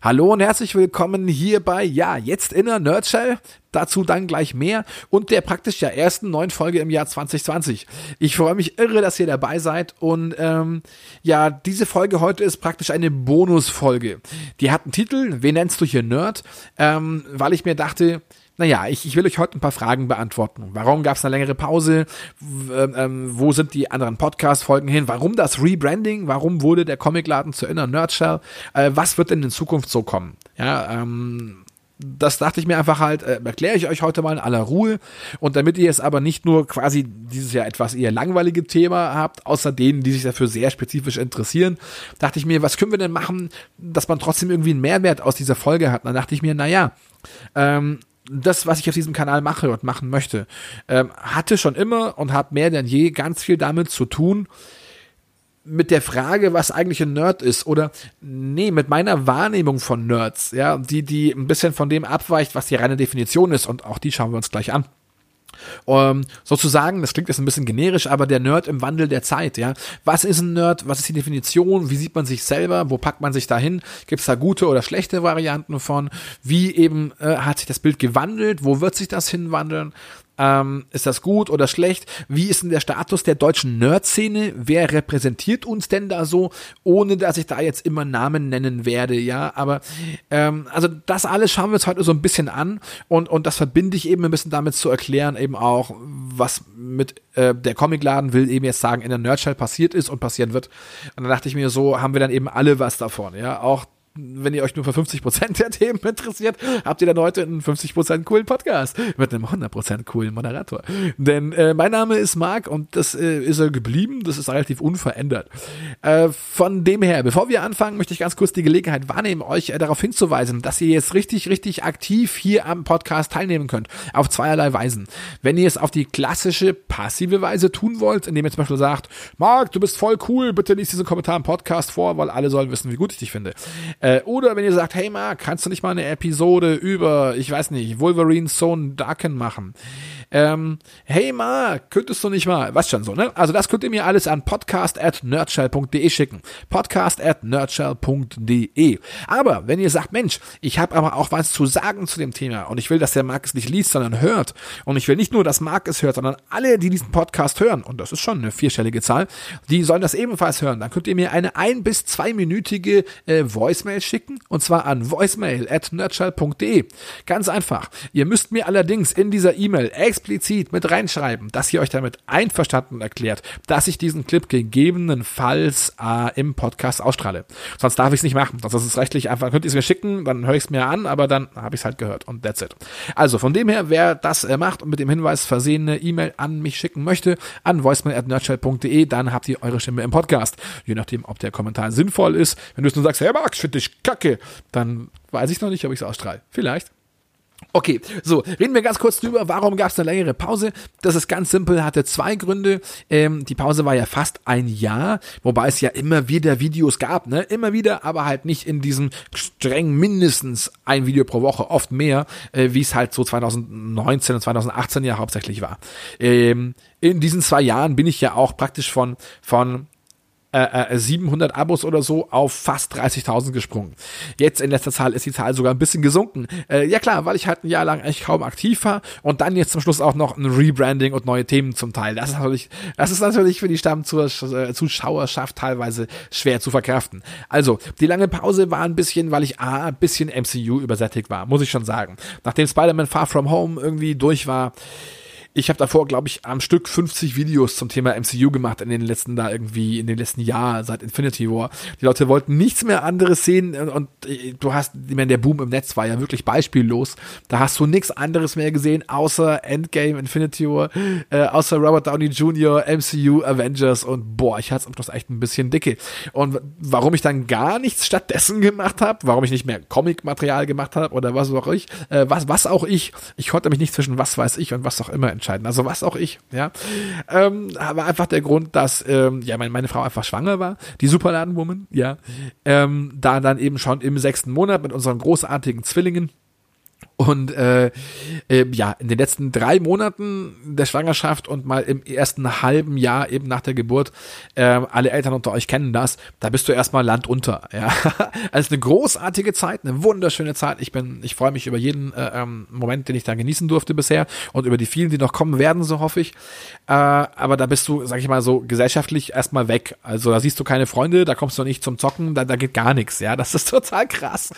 Hallo und herzlich willkommen hier bei, ja, jetzt in der Nerdshell. Dazu dann gleich mehr und der praktisch ja ersten neuen Folge im Jahr 2020. Ich freue mich irre, dass ihr dabei seid und ähm, ja, diese Folge heute ist praktisch eine Bonusfolge. Die hat einen Titel, wen nennst du hier Nerd? Ähm, weil ich mir dachte, naja, ich, ich will euch heute ein paar Fragen beantworten. Warum gab es eine längere Pause? Ähm, ähm, wo sind die anderen Podcast-Folgen hin? Warum das Rebranding? Warum wurde der Comicladen zur Inner Nerdshell? Äh, was wird denn in Zukunft so kommen? Ja, ähm, das dachte ich mir einfach halt, äh, erkläre ich euch heute mal in aller Ruhe. Und damit ihr es aber nicht nur quasi dieses Jahr etwas eher langweilige Thema habt, außer denen, die sich dafür sehr spezifisch interessieren, dachte ich mir, was können wir denn machen, dass man trotzdem irgendwie einen Mehrwert aus dieser Folge hat? Und dann dachte ich mir, naja, ähm, das, was ich auf diesem Kanal mache und machen möchte, ähm, hatte schon immer und hat mehr denn je ganz viel damit zu tun, mit der Frage, was eigentlich ein Nerd ist, oder nee, mit meiner Wahrnehmung von Nerds, ja, die, die ein bisschen von dem abweicht, was die reine Definition ist, und auch die schauen wir uns gleich an. Um, sozusagen, das klingt jetzt ein bisschen generisch, aber der Nerd im Wandel der Zeit, ja. Was ist ein Nerd? Was ist die Definition? Wie sieht man sich selber? Wo packt man sich da hin? Gibt es da gute oder schlechte Varianten von? Wie eben äh, hat sich das Bild gewandelt? Wo wird sich das hinwandeln? Ähm, ist das gut oder schlecht? Wie ist denn der Status der deutschen Nerd-Szene? Wer repräsentiert uns denn da so? Ohne dass ich da jetzt immer Namen nennen werde, ja. Aber ähm, also das alles schauen wir uns heute so ein bisschen an und, und das verbinde ich eben ein bisschen damit zu erklären, eben auch, was mit äh, der Comicladen will eben jetzt sagen, in der Nerdshell passiert ist und passieren wird. Und dann dachte ich mir, so haben wir dann eben alle was davon, ja. Auch wenn ihr euch nur für 50% der Themen interessiert, habt ihr dann heute einen 50% coolen Podcast mit einem 100% coolen Moderator. Denn äh, mein Name ist Marc und das äh, ist er geblieben, das ist relativ unverändert. Äh, von dem her, bevor wir anfangen, möchte ich ganz kurz die Gelegenheit wahrnehmen, euch äh, darauf hinzuweisen, dass ihr jetzt richtig, richtig aktiv hier am Podcast teilnehmen könnt. Auf zweierlei Weisen. Wenn ihr es auf die klassische passive Weise tun wollt, indem ihr zum Beispiel sagt, Marc, du bist voll cool, bitte liest diesen Kommentar im Podcast vor, weil alle sollen wissen, wie gut ich dich finde. Äh, oder wenn ihr sagt, hey Marc, kannst du nicht mal eine Episode über, ich weiß nicht, Wolverine Sohn Darken machen? Ähm, hey Mark, könntest du nicht mal, was schon so, ne? Also das könnt ihr mir alles an podcast at nerdshell.de schicken. Podcast at nerdshell.de. Aber wenn ihr sagt, Mensch, ich habe aber auch was zu sagen zu dem Thema und ich will, dass der Mark es nicht liest, sondern hört und ich will nicht nur, dass Mark es hört, sondern alle, die diesen Podcast hören, und das ist schon eine vierstellige Zahl, die sollen das ebenfalls hören, dann könnt ihr mir eine ein- bis zweiminütige äh, Voicemail schicken und zwar an voicemail at nerdshell.de. Ganz einfach. Ihr müsst mir allerdings in dieser E-Mail explizit mit reinschreiben, dass ihr euch damit einverstanden erklärt, dass ich diesen Clip gegebenenfalls äh, im Podcast ausstrahle. Sonst darf ich es nicht machen. Sonst ist es rechtlich einfach, könnt ihr es mir schicken, dann höre ich es mir an, aber dann habe ich es halt gehört und that's it. Also von dem her, wer das äh, macht und mit dem Hinweis versehene E-Mail an mich schicken möchte, an voicemail.nerdshell.de, dann habt ihr eure Stimme im Podcast. Je nachdem, ob der Kommentar sinnvoll ist. Wenn du es nur sagst, hey Max, finde ich kacke, dann weiß ich noch nicht, ob ich es ausstrahle. Vielleicht. Okay, so, reden wir ganz kurz drüber, warum gab es eine längere Pause? Das ist ganz simpel, hatte zwei Gründe. Ähm, die Pause war ja fast ein Jahr, wobei es ja immer wieder Videos gab, ne? Immer wieder, aber halt nicht in diesem streng mindestens ein Video pro Woche, oft mehr, äh, wie es halt so 2019 und 2018 ja hauptsächlich war. Ähm, in diesen zwei Jahren bin ich ja auch praktisch von, von äh, 700 äh, Abos oder so auf fast 30.000 gesprungen. Jetzt in letzter Zahl ist die Zahl sogar ein bisschen gesunken. Äh, ja klar, weil ich halt ein Jahr lang eigentlich kaum aktiv war und dann jetzt zum Schluss auch noch ein Rebranding und neue Themen zum Teil. Das ist natürlich, das ist natürlich für die Stammzuschauerschaft teilweise schwer zu verkraften. Also, die lange Pause war ein bisschen, weil ich A, ein bisschen MCU übersättigt war, muss ich schon sagen. Nachdem Spider-Man Far From Home irgendwie durch war, ich habe davor, glaube ich, am Stück 50 Videos zum Thema MCU gemacht in den letzten da irgendwie, in den letzten Jahren, seit Infinity War. Die Leute wollten nichts mehr anderes sehen und, und äh, du hast, ich meine, der Boom im Netz war ja wirklich beispiellos. Da hast du nichts anderes mehr gesehen, außer Endgame, Infinity War, äh, außer Robert Downey Jr., MCU, Avengers und boah, ich hatte es am Schluss echt ein bisschen dicke. Und warum ich dann gar nichts stattdessen gemacht habe, warum ich nicht mehr Comic-Material gemacht habe oder was auch ich, äh, was, was auch ich, ich konnte mich nicht zwischen was weiß ich und was auch immer entscheiden. Also was auch ich, ja. Ähm, war einfach der Grund, dass ähm, ja meine, meine Frau einfach schwanger war, die Superladenwoman, ja. Ähm, da dann eben schon im sechsten Monat mit unseren großartigen Zwillingen Und äh, äh, ja, in den letzten drei Monaten der Schwangerschaft und mal im ersten halben Jahr eben nach der Geburt, äh, alle Eltern unter euch kennen das, da bist du erstmal Land unter. Ja, also eine großartige Zeit, eine wunderschöne Zeit. Ich bin, ich freue mich über jeden äh, ähm, Moment, den ich da genießen durfte bisher und über die vielen, die noch kommen werden, so hoffe ich. Äh, aber da bist du, sag ich mal so, gesellschaftlich erstmal weg. Also da siehst du keine Freunde, da kommst du nicht zum Zocken, da, da geht gar nichts. Ja, das ist total krass.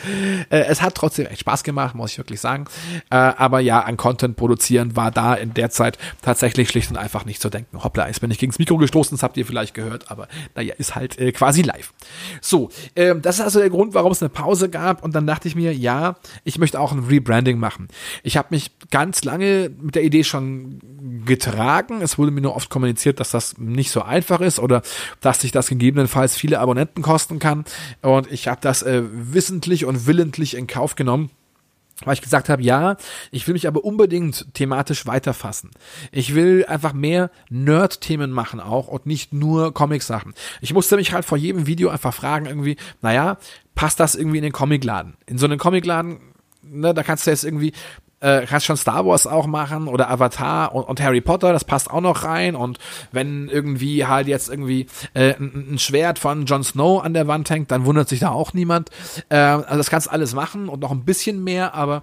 Äh, es hat trotzdem echt Spaß gemacht, muss ich wirklich sagen sagen. Äh, aber ja, an Content produzieren war da in der Zeit tatsächlich schlicht und einfach nicht zu denken. Hoppla, jetzt bin ich gegens Mikro gestoßen, das habt ihr vielleicht gehört, aber naja, ist halt äh, quasi live. So, äh, das ist also der Grund, warum es eine Pause gab und dann dachte ich mir, ja, ich möchte auch ein Rebranding machen. Ich habe mich ganz lange mit der Idee schon getragen. Es wurde mir nur oft kommuniziert, dass das nicht so einfach ist oder dass sich das gegebenenfalls viele Abonnenten kosten kann. Und ich habe das äh, wissentlich und willentlich in Kauf genommen weil ich gesagt habe, ja, ich will mich aber unbedingt thematisch weiterfassen. Ich will einfach mehr Nerd-Themen machen auch und nicht nur Comic-Sachen. Ich musste mich halt vor jedem Video einfach fragen irgendwie, naja, passt das irgendwie in den Comicladen? In so einen Comicladen, ne, da kannst du jetzt irgendwie äh, kannst schon Star Wars auch machen oder Avatar und, und, Harry Potter, das passt auch noch rein. Und wenn irgendwie halt jetzt irgendwie äh, ein, ein, Schwert von Jon Snow an der Wand hängt, dann wundert sich da auch niemand. Äh, also das kannst alles machen und noch ein bisschen mehr, aber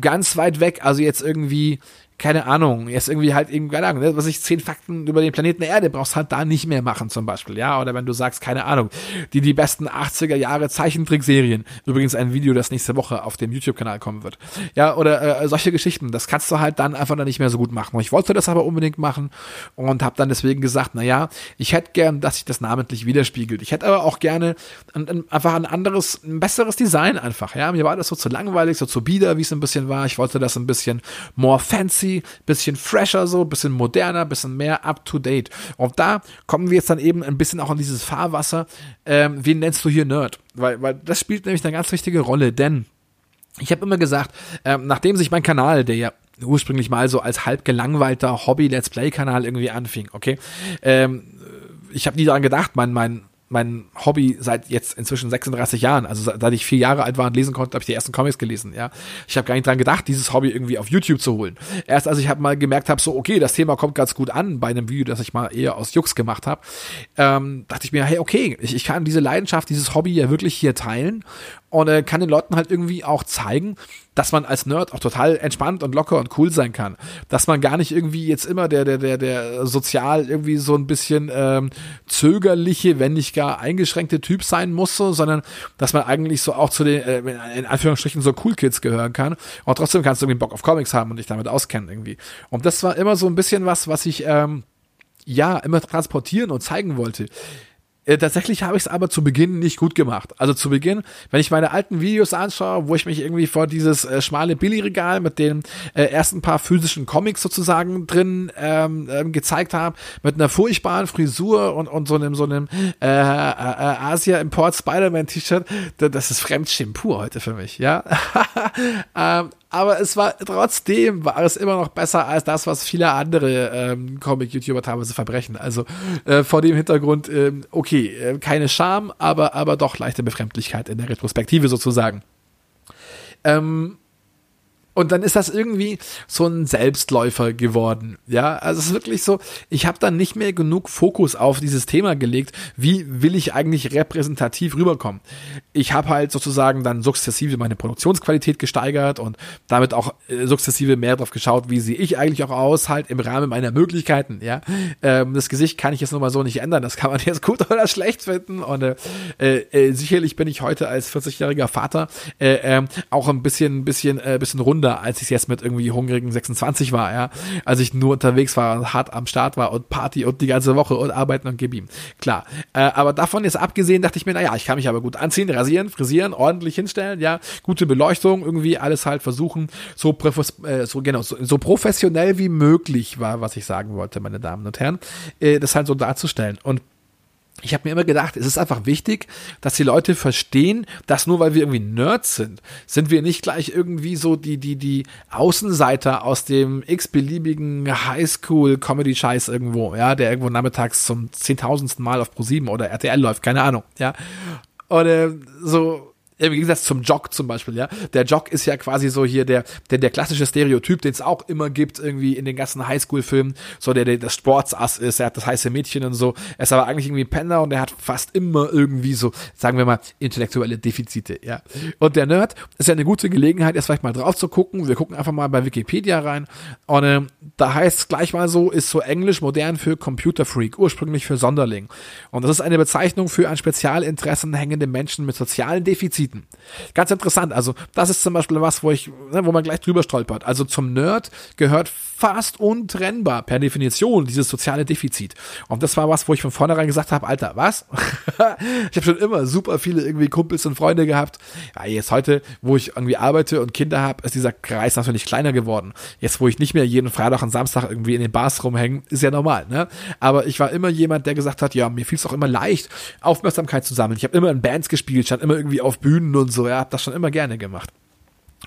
ganz weit weg, also jetzt irgendwie keine Ahnung, jetzt irgendwie halt eben, keine Ahnung, ne, was ich, zehn Fakten über den Planeten Erde brauchst halt da nicht mehr machen zum Beispiel, ja, oder wenn du sagst, keine Ahnung, die, die besten 80er Jahre Zeichentrickserien, übrigens ein Video, das nächste Woche auf dem YouTube-Kanal kommen wird, ja, oder äh, solche Geschichten, das kannst du halt dann einfach dann nicht mehr so gut machen. Ich wollte das aber unbedingt machen und habe dann deswegen gesagt, na ja, ich hätte gern, dass sich das namentlich widerspiegelt. Ich hätte aber auch gerne ein, ein, einfach ein anderes, ein besseres Design einfach, ja, mir war das so zu langweilig, so zu bieder, wie es ein bisschen war. Ich wollte das ein bisschen more fancy bisschen fresher so, bisschen moderner, bisschen mehr up to date. Und da kommen wir jetzt dann eben ein bisschen auch in dieses Fahrwasser. Ähm, wen nennst du hier Nerd? Weil, weil das spielt nämlich eine ganz wichtige Rolle, denn ich habe immer gesagt, ähm, nachdem sich mein Kanal, der ja ursprünglich mal so als halb gelangweilter Hobby-Let's Play-Kanal irgendwie anfing, okay, ähm, ich habe nie daran gedacht, mein, mein mein Hobby seit jetzt inzwischen 36 Jahren. Also seit ich vier Jahre alt war und lesen konnte, habe ich die ersten Comics gelesen. Ja, ich habe gar nicht dran gedacht, dieses Hobby irgendwie auf YouTube zu holen. Erst als ich hab mal gemerkt habe, so okay, das Thema kommt ganz gut an bei einem Video, das ich mal eher aus Jux gemacht habe, ähm, dachte ich mir, hey, okay, ich, ich kann diese Leidenschaft, dieses Hobby ja wirklich hier teilen und äh, kann den Leuten halt irgendwie auch zeigen, dass man als Nerd auch total entspannt und locker und cool sein kann. Dass man gar nicht irgendwie jetzt immer der, der, der, der sozial irgendwie so ein bisschen ähm, zögerliche, wenn nicht gar eingeschränkte Typ sein muss, so, sondern dass man eigentlich so auch zu den, äh, in Anführungsstrichen, so Cool Kids gehören kann. Und trotzdem kannst du irgendwie Bock auf Comics haben und dich damit auskennen irgendwie. Und das war immer so ein bisschen was, was ich ähm, ja immer transportieren und zeigen wollte. Äh, tatsächlich habe ich es aber zu Beginn nicht gut gemacht. Also zu Beginn, wenn ich meine alten Videos anschaue, wo ich mich irgendwie vor dieses äh, schmale Billy-Regal mit den äh, ersten paar physischen Comics sozusagen drin ähm, ähm, gezeigt habe, mit einer furchtbaren Frisur und, und so einem so einem äh, äh, äh Asia Import Spider-Man T-Shirt, das ist Fremdschirm pur heute für mich, ja. ähm, aber es war trotzdem war es immer noch besser als das, was viele andere ähm, Comic-YouTuber teilweise verbrechen. Also äh, vor dem Hintergrund, äh, okay, äh, keine Scham, aber, aber doch leichte Befremdlichkeit in der Retrospektive sozusagen. Ähm, und dann ist das irgendwie so ein Selbstläufer geworden. Ja, also es ist wirklich so, ich habe dann nicht mehr genug Fokus auf dieses Thema gelegt, wie will ich eigentlich repräsentativ rüberkommen. Ich habe halt sozusagen dann sukzessive meine Produktionsqualität gesteigert und damit auch äh, sukzessive mehr drauf geschaut, wie sehe ich eigentlich auch aus, halt im Rahmen meiner Möglichkeiten. Ja, ähm, das Gesicht kann ich jetzt nun mal so nicht ändern, das kann man jetzt gut oder schlecht finden und äh, äh, sicherlich bin ich heute als 40-jähriger Vater äh, äh, auch ein bisschen, bisschen, äh, bisschen rund Wunder, als ich jetzt mit irgendwie hungrigen 26 war, ja, als ich nur unterwegs war, hart am Start war und Party und die ganze Woche und arbeiten und gib. Klar. Äh, aber davon jetzt abgesehen, dachte ich mir, naja, ich kann mich aber gut anziehen, rasieren, frisieren, ordentlich hinstellen, ja, gute Beleuchtung, irgendwie alles halt versuchen, so, äh, so genau, so, so, professionell wie möglich war, was ich sagen wollte, meine Damen und Herren, äh, das halt so darzustellen. Und ich habe mir immer gedacht, es ist einfach wichtig, dass die Leute verstehen, dass nur weil wir irgendwie Nerds sind, sind wir nicht gleich irgendwie so die, die, die Außenseiter aus dem x-beliebigen Highschool-Comedy-Scheiß irgendwo, ja, der irgendwo nachmittags zum zehntausendsten Mal auf Pro7 oder RTL läuft, keine Ahnung, ja. Oder so, Im Gegensatz zum Jock zum Beispiel, ja. Der Jock ist ja quasi so hier der, der, der klassische Stereotyp, den es auch immer gibt, irgendwie in den ganzen Highschool-Filmen. So der, der das Sportsass ist, er hat das heiße Mädchen und so. Er ist aber eigentlich irgendwie ein Penner und er hat fast immer irgendwie so, sagen wir mal, intellektuelle Defizite, ja. Und der Nerd ist ja eine gute Gelegenheit, erst vielleicht mal drauf zu gucken. Wir gucken einfach mal bei Wikipedia rein. Und äh, da heißt es gleich mal so, ist so englisch modern für Computer Freak, ursprünglich für Sonderling. Und das ist eine Bezeichnung für an Spezialinteressen hängende Menschen mit sozialen Defiziten. Ganz interessant. Also, das ist zum Beispiel was, wo ich, ne, wo man gleich drüber stolpert. Also zum Nerd gehört fast untrennbar per Definition dieses soziale Defizit. Und das war was, wo ich von vornherein gesagt habe, Alter, was? ich habe schon immer super viele irgendwie Kumpels und Freunde gehabt. Ja, jetzt heute, wo ich irgendwie arbeite und Kinder habe, ist dieser Kreis natürlich kleiner geworden. Jetzt, wo ich nicht mehr jeden Freitag und Samstag irgendwie in den Bars rumhänge, ist ja normal, ne? Aber ich war immer jemand, der gesagt hat, ja, mir fiel es auch immer leicht, Aufmerksamkeit zu sammeln. Ich habe immer in Bands gespielt, stand immer irgendwie auf Bühnen und so, ja, habe das schon immer gerne gemacht.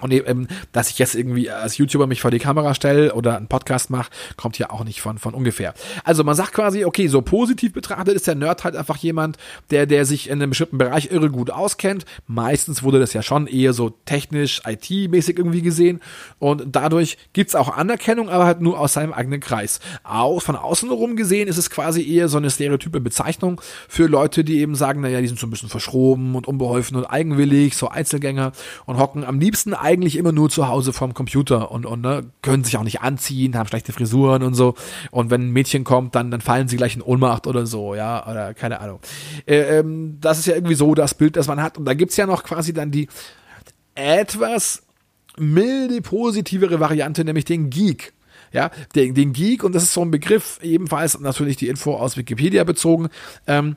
Und eben, dass ich jetzt irgendwie als YouTuber mich vor die Kamera stelle oder einen Podcast mache, kommt ja auch nicht von, von ungefähr. Also man sagt quasi, okay, so positiv betrachtet ist der Nerd halt einfach jemand, der, der sich in einem bestimmten Bereich irre gut auskennt. Meistens wurde das ja schon eher so technisch, IT-mäßig irgendwie gesehen. Und dadurch gibt's auch Anerkennung, aber halt nur aus seinem eigenen Kreis. Auch von außen rum gesehen ist es quasi eher so eine stereotype Bezeichnung für Leute, die eben sagen, naja, die sind so ein bisschen verschroben und unbeholfen und eigenwillig, so Einzelgänger und hocken am liebsten eigentlich immer nur zu Hause vorm Computer und, und ne, können sich auch nicht anziehen, haben schlechte Frisuren und so. Und wenn ein Mädchen kommt, dann, dann fallen sie gleich in Ohnmacht oder so, ja, oder keine Ahnung. Äh, ähm, das ist ja irgendwie so das Bild, das man hat. Und da gibt's ja noch quasi dann die etwas milde positivere Variante, nämlich den Geek. Ja, den, den Geek, und das ist so ein Begriff, ebenfalls natürlich die Info aus Wikipedia bezogen, ähm,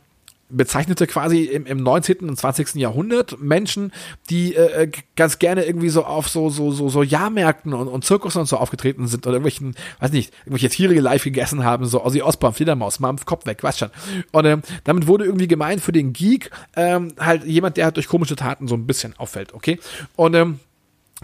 bezeichnete quasi im, im 19. und 20. Jahrhundert Menschen, die äh, äh, ganz gerne irgendwie so auf so so so so Jahrmärkten und, und Zirkus und so aufgetreten sind oder irgendwelchen, weiß nicht, irgendwelche Tiere live gegessen haben, so Ozzy Osbourne, Fledermaus, Mampf, Kopf weg, weißt schon. Und ähm, damit wurde irgendwie gemeint für den Geek ähm, halt jemand, der halt durch komische Taten so ein bisschen auffällt, okay? Und ähm,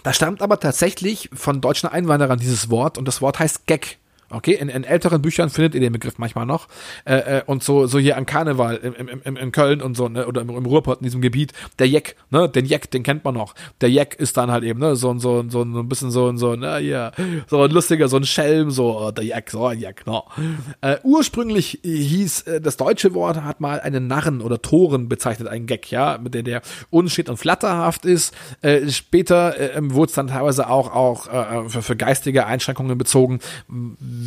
da stammt aber tatsächlich von deutschen Einwanderern dieses Wort und das Wort heißt Gag. Okay, in, in älteren Büchern findet ihr den Begriff manchmal noch. Äh, äh, und so, so hier an Karneval im, im, im, in Köln und so, ne, oder im, im Ruhrpott in diesem Gebiet, der Jeck, ne, den Jeck, den kennt man noch. Der Jeck ist dann halt eben, ne, so, so, so, ein bisschen so, so, na ja, so ein lustiger, so ein Schelm, so, oh, der Jeck, so ein Jeck, no. Äh, ursprünglich hieß, äh, das deutsche Wort hat mal einen Narren oder Toren bezeichnet, einen Gag, ja, mit der der unstet und flatterhaft ist. Äh, später äh, wurde es dann teilweise auch, auch äh, für, für geistige Einschränkungen bezogen,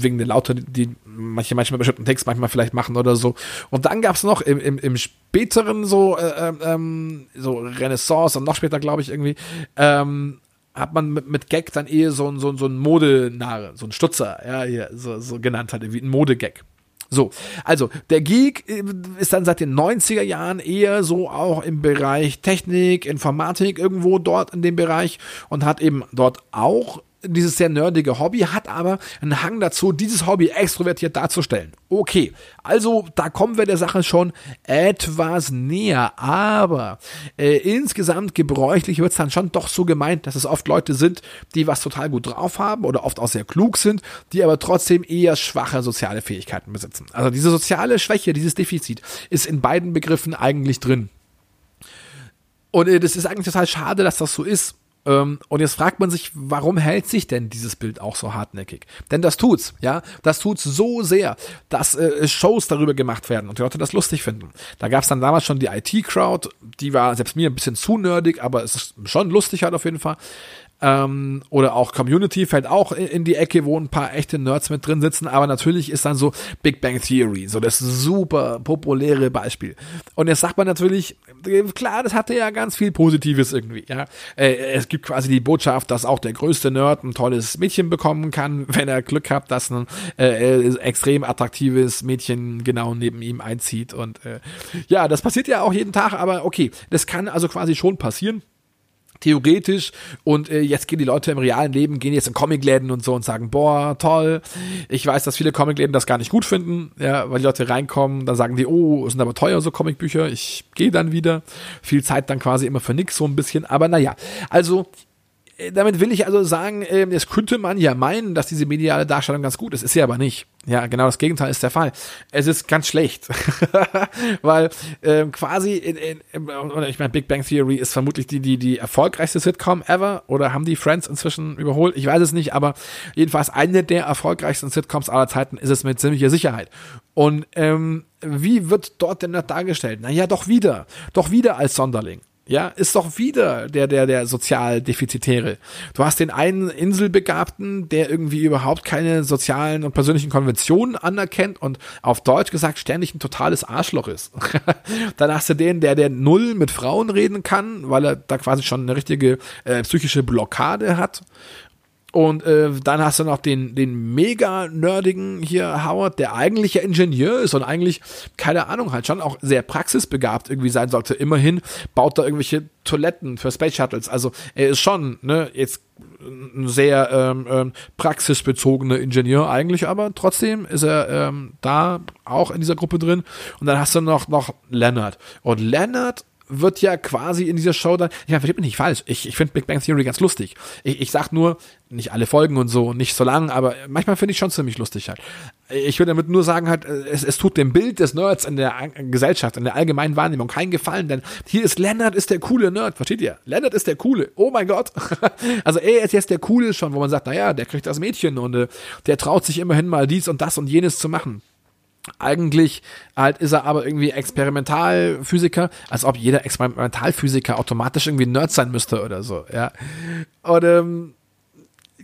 wegen der Laute, die manche manchmal bestimmten Text manchmal vielleicht machen oder so. Und dann gab es noch im, im, im späteren so, äh, ähm, so Renaissance und noch später, glaube ich, irgendwie, ähm, hat man mit, mit Gag dann eher so, so, so ein Modenare, so ein Stutzer, ja, hier, so, so genannt hat, wie ein Modegag. So, also der Geek äh, ist dann seit den 90er Jahren eher so auch im Bereich Technik, Informatik irgendwo dort in dem Bereich und hat eben dort auch dieses sehr nerdige Hobby, hat aber einen Hang dazu, dieses Hobby extrovertiert darzustellen. Okay, also da kommen wir der Sache schon etwas näher, aber äh, insgesamt gebräuchlich wird es dann schon doch so gemeint, dass es oft Leute sind, die was total gut drauf haben oder oft auch sehr klug sind, die aber trotzdem eher schwache soziale Fähigkeiten besitzen. Also diese soziale Schwäche, dieses Defizit ist in beiden Begriffen eigentlich drin. Und äh, das ist eigentlich total schade, dass das so ist und jetzt fragt man sich, warum hält sich denn dieses Bild auch so hartnäckig? Denn das tut's, ja, das tut's so sehr, dass äh, Shows darüber gemacht werden und die Leute das lustig finden. Da gab's dann damals schon die IT-Crowd, die war selbst mir ein bisschen zu nerdig, aber es ist schon lustig halt auf jeden Fall. Ähm, oder auch Community fällt auch in die Ecke, wo ein paar echte Nerds mit drin sitzen, aber natürlich ist dann so Big Bang Theory, so das super populäre Beispiel. Und jetzt sagt man natürlich, klar, das hatte ja ganz viel Positives irgendwie, ja. Äh, es gibt quasi die Botschaft, dass auch der größte Nerd ein tolles Mädchen bekommen kann, wenn er Glück hat, dass ein äh, äh, extrem attraktives Mädchen genau neben ihm einzieht und äh, ja, das passiert ja auch jeden Tag, aber okay, das kann also quasi schon passieren theoretisch und äh, jetzt gehen die Leute im realen Leben, gehen jetzt in Comicläden und so und sagen, boah, toll. Ich weiß, dass viele Comicläden das gar nicht gut finden, ja, weil die Leute reinkommen, dann sagen die, oh, sind aber teuer so Comicbücher, ich gehe dann wieder. Viel Zeit dann quasi immer für nix so ein bisschen, aber naja, also damit will ich also sagen, äh, jetzt könnte man ja meinen, dass diese mediale Darstellung ganz gut ist. Ist sie aber nicht. Ja, genau das Gegenteil ist der Fall. Es ist ganz schlecht. Weil äh, quasi, in, in, ich meine, Big Bang Theory ist vermutlich die, die, die erfolgreichste Sitcom ever. Oder haben die Friends inzwischen überholt? Ich weiß es nicht, aber jedenfalls eine der erfolgreichsten Sitcoms aller Zeiten ist es mit ziemlicher Sicherheit. Und ähm, wie wird dort denn Nerd dargestellt? Naja, doch wieder. Doch wieder als Sonderling. Ja, ist doch wieder der, der, der Sozialdefizitäre. Du hast den einen Inselbegabten, der irgendwie überhaupt keine sozialen und persönlichen Konventionen anerkennt und auf Deutsch gesagt ständig ein totales Arschloch ist. Dann hast du den, der, der null mit Frauen reden kann, weil er da quasi schon eine richtige äh, psychische Blockade hat. Und äh, dann hast du noch den, den mega nerdigen hier Howard, der eigentlich ja Ingenieur ist und eigentlich, keine Ahnung, halt schon auch sehr praxisbegabt irgendwie sein sollte. Immerhin baut er irgendwelche Toiletten für Space Shuttles. Also er ist schon, ne, jetzt ein sehr ähm, ähm, praxisbezogener Ingenieur eigentlich, aber trotzdem ist er ähm, da auch in dieser Gruppe drin. Und dann hast du noch, noch Leonard. Und Leonard wird ja quasi in dieser Show dann, ich meine, versteht mich nicht falsch, ich, ich finde Big Bang Theory ganz lustig. Ich, ich sag nur, nicht alle Folgen und so, nicht so lang, aber manchmal finde ich schon ziemlich lustig halt. Ich würde damit nur sagen halt, es, es tut dem Bild des Nerds in der Gesellschaft, in der allgemeinen Wahrnehmung keinen Gefallen, denn hier ist Leonard ist der coole Nerd, versteht ihr? Leonard ist der coole, oh mein Gott. also er ist jetzt der coole schon, wo man sagt, naja, der kriegt das Mädchen und äh, der traut sich immerhin mal dies und das und jenes zu machen. Eigentlich halt ist er aber irgendwie Experimentalphysiker, als ob jeder Experimentalphysiker automatisch irgendwie Nerd sein müsste oder so, ja. Und ähm,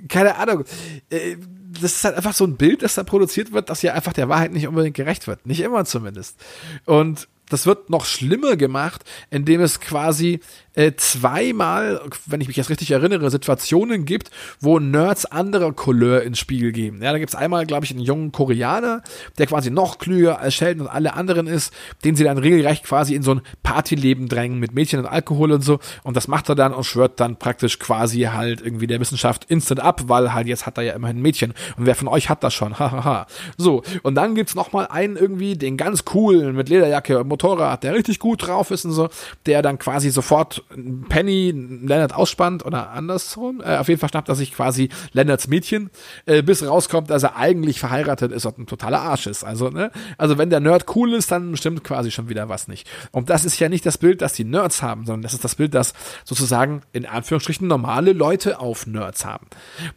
keine Ahnung. Äh, das ist halt einfach so ein Bild, das da produziert wird, das ja einfach der Wahrheit nicht unbedingt gerecht wird. Nicht immer zumindest. Und das wird noch schlimmer gemacht, indem es quasi äh, zweimal, wenn ich mich jetzt richtig erinnere, Situationen gibt, wo Nerds anderer Couleur ins Spiel geben. Ja, da gibt's einmal, glaube ich, einen jungen Koreaner, der quasi noch klüger als Sheldon und alle anderen ist, den sie dann regelrecht quasi in so ein Partyleben drängen mit Mädchen und Alkohol und so. Und das macht er dann und schwört dann praktisch quasi halt irgendwie der Wissenschaft instant ab, weil halt jetzt hat er ja immerhin ein Mädchen. Und wer von euch hat das schon? Hahaha. so, und dann gibt's noch mal einen irgendwie, den ganz coolen mit Lederjacke und Motorrad, der richtig gut drauf ist und so, der dann quasi sofort Penny Leonard ausspannt oder andersrum. Äh, auf jeden Fall schnappt er sich quasi Leonards Mädchen, äh, bis rauskommt, dass er eigentlich verheiratet ist und ein totaler Arsch ist. Also, ne? Also wenn der Nerd cool ist, dann stimmt quasi schon wieder was nicht. Und das ist ja nicht das Bild, das die Nerds haben, sondern das ist das Bild, das sozusagen in Anführungsstrichen normale Leute auf Nerds haben.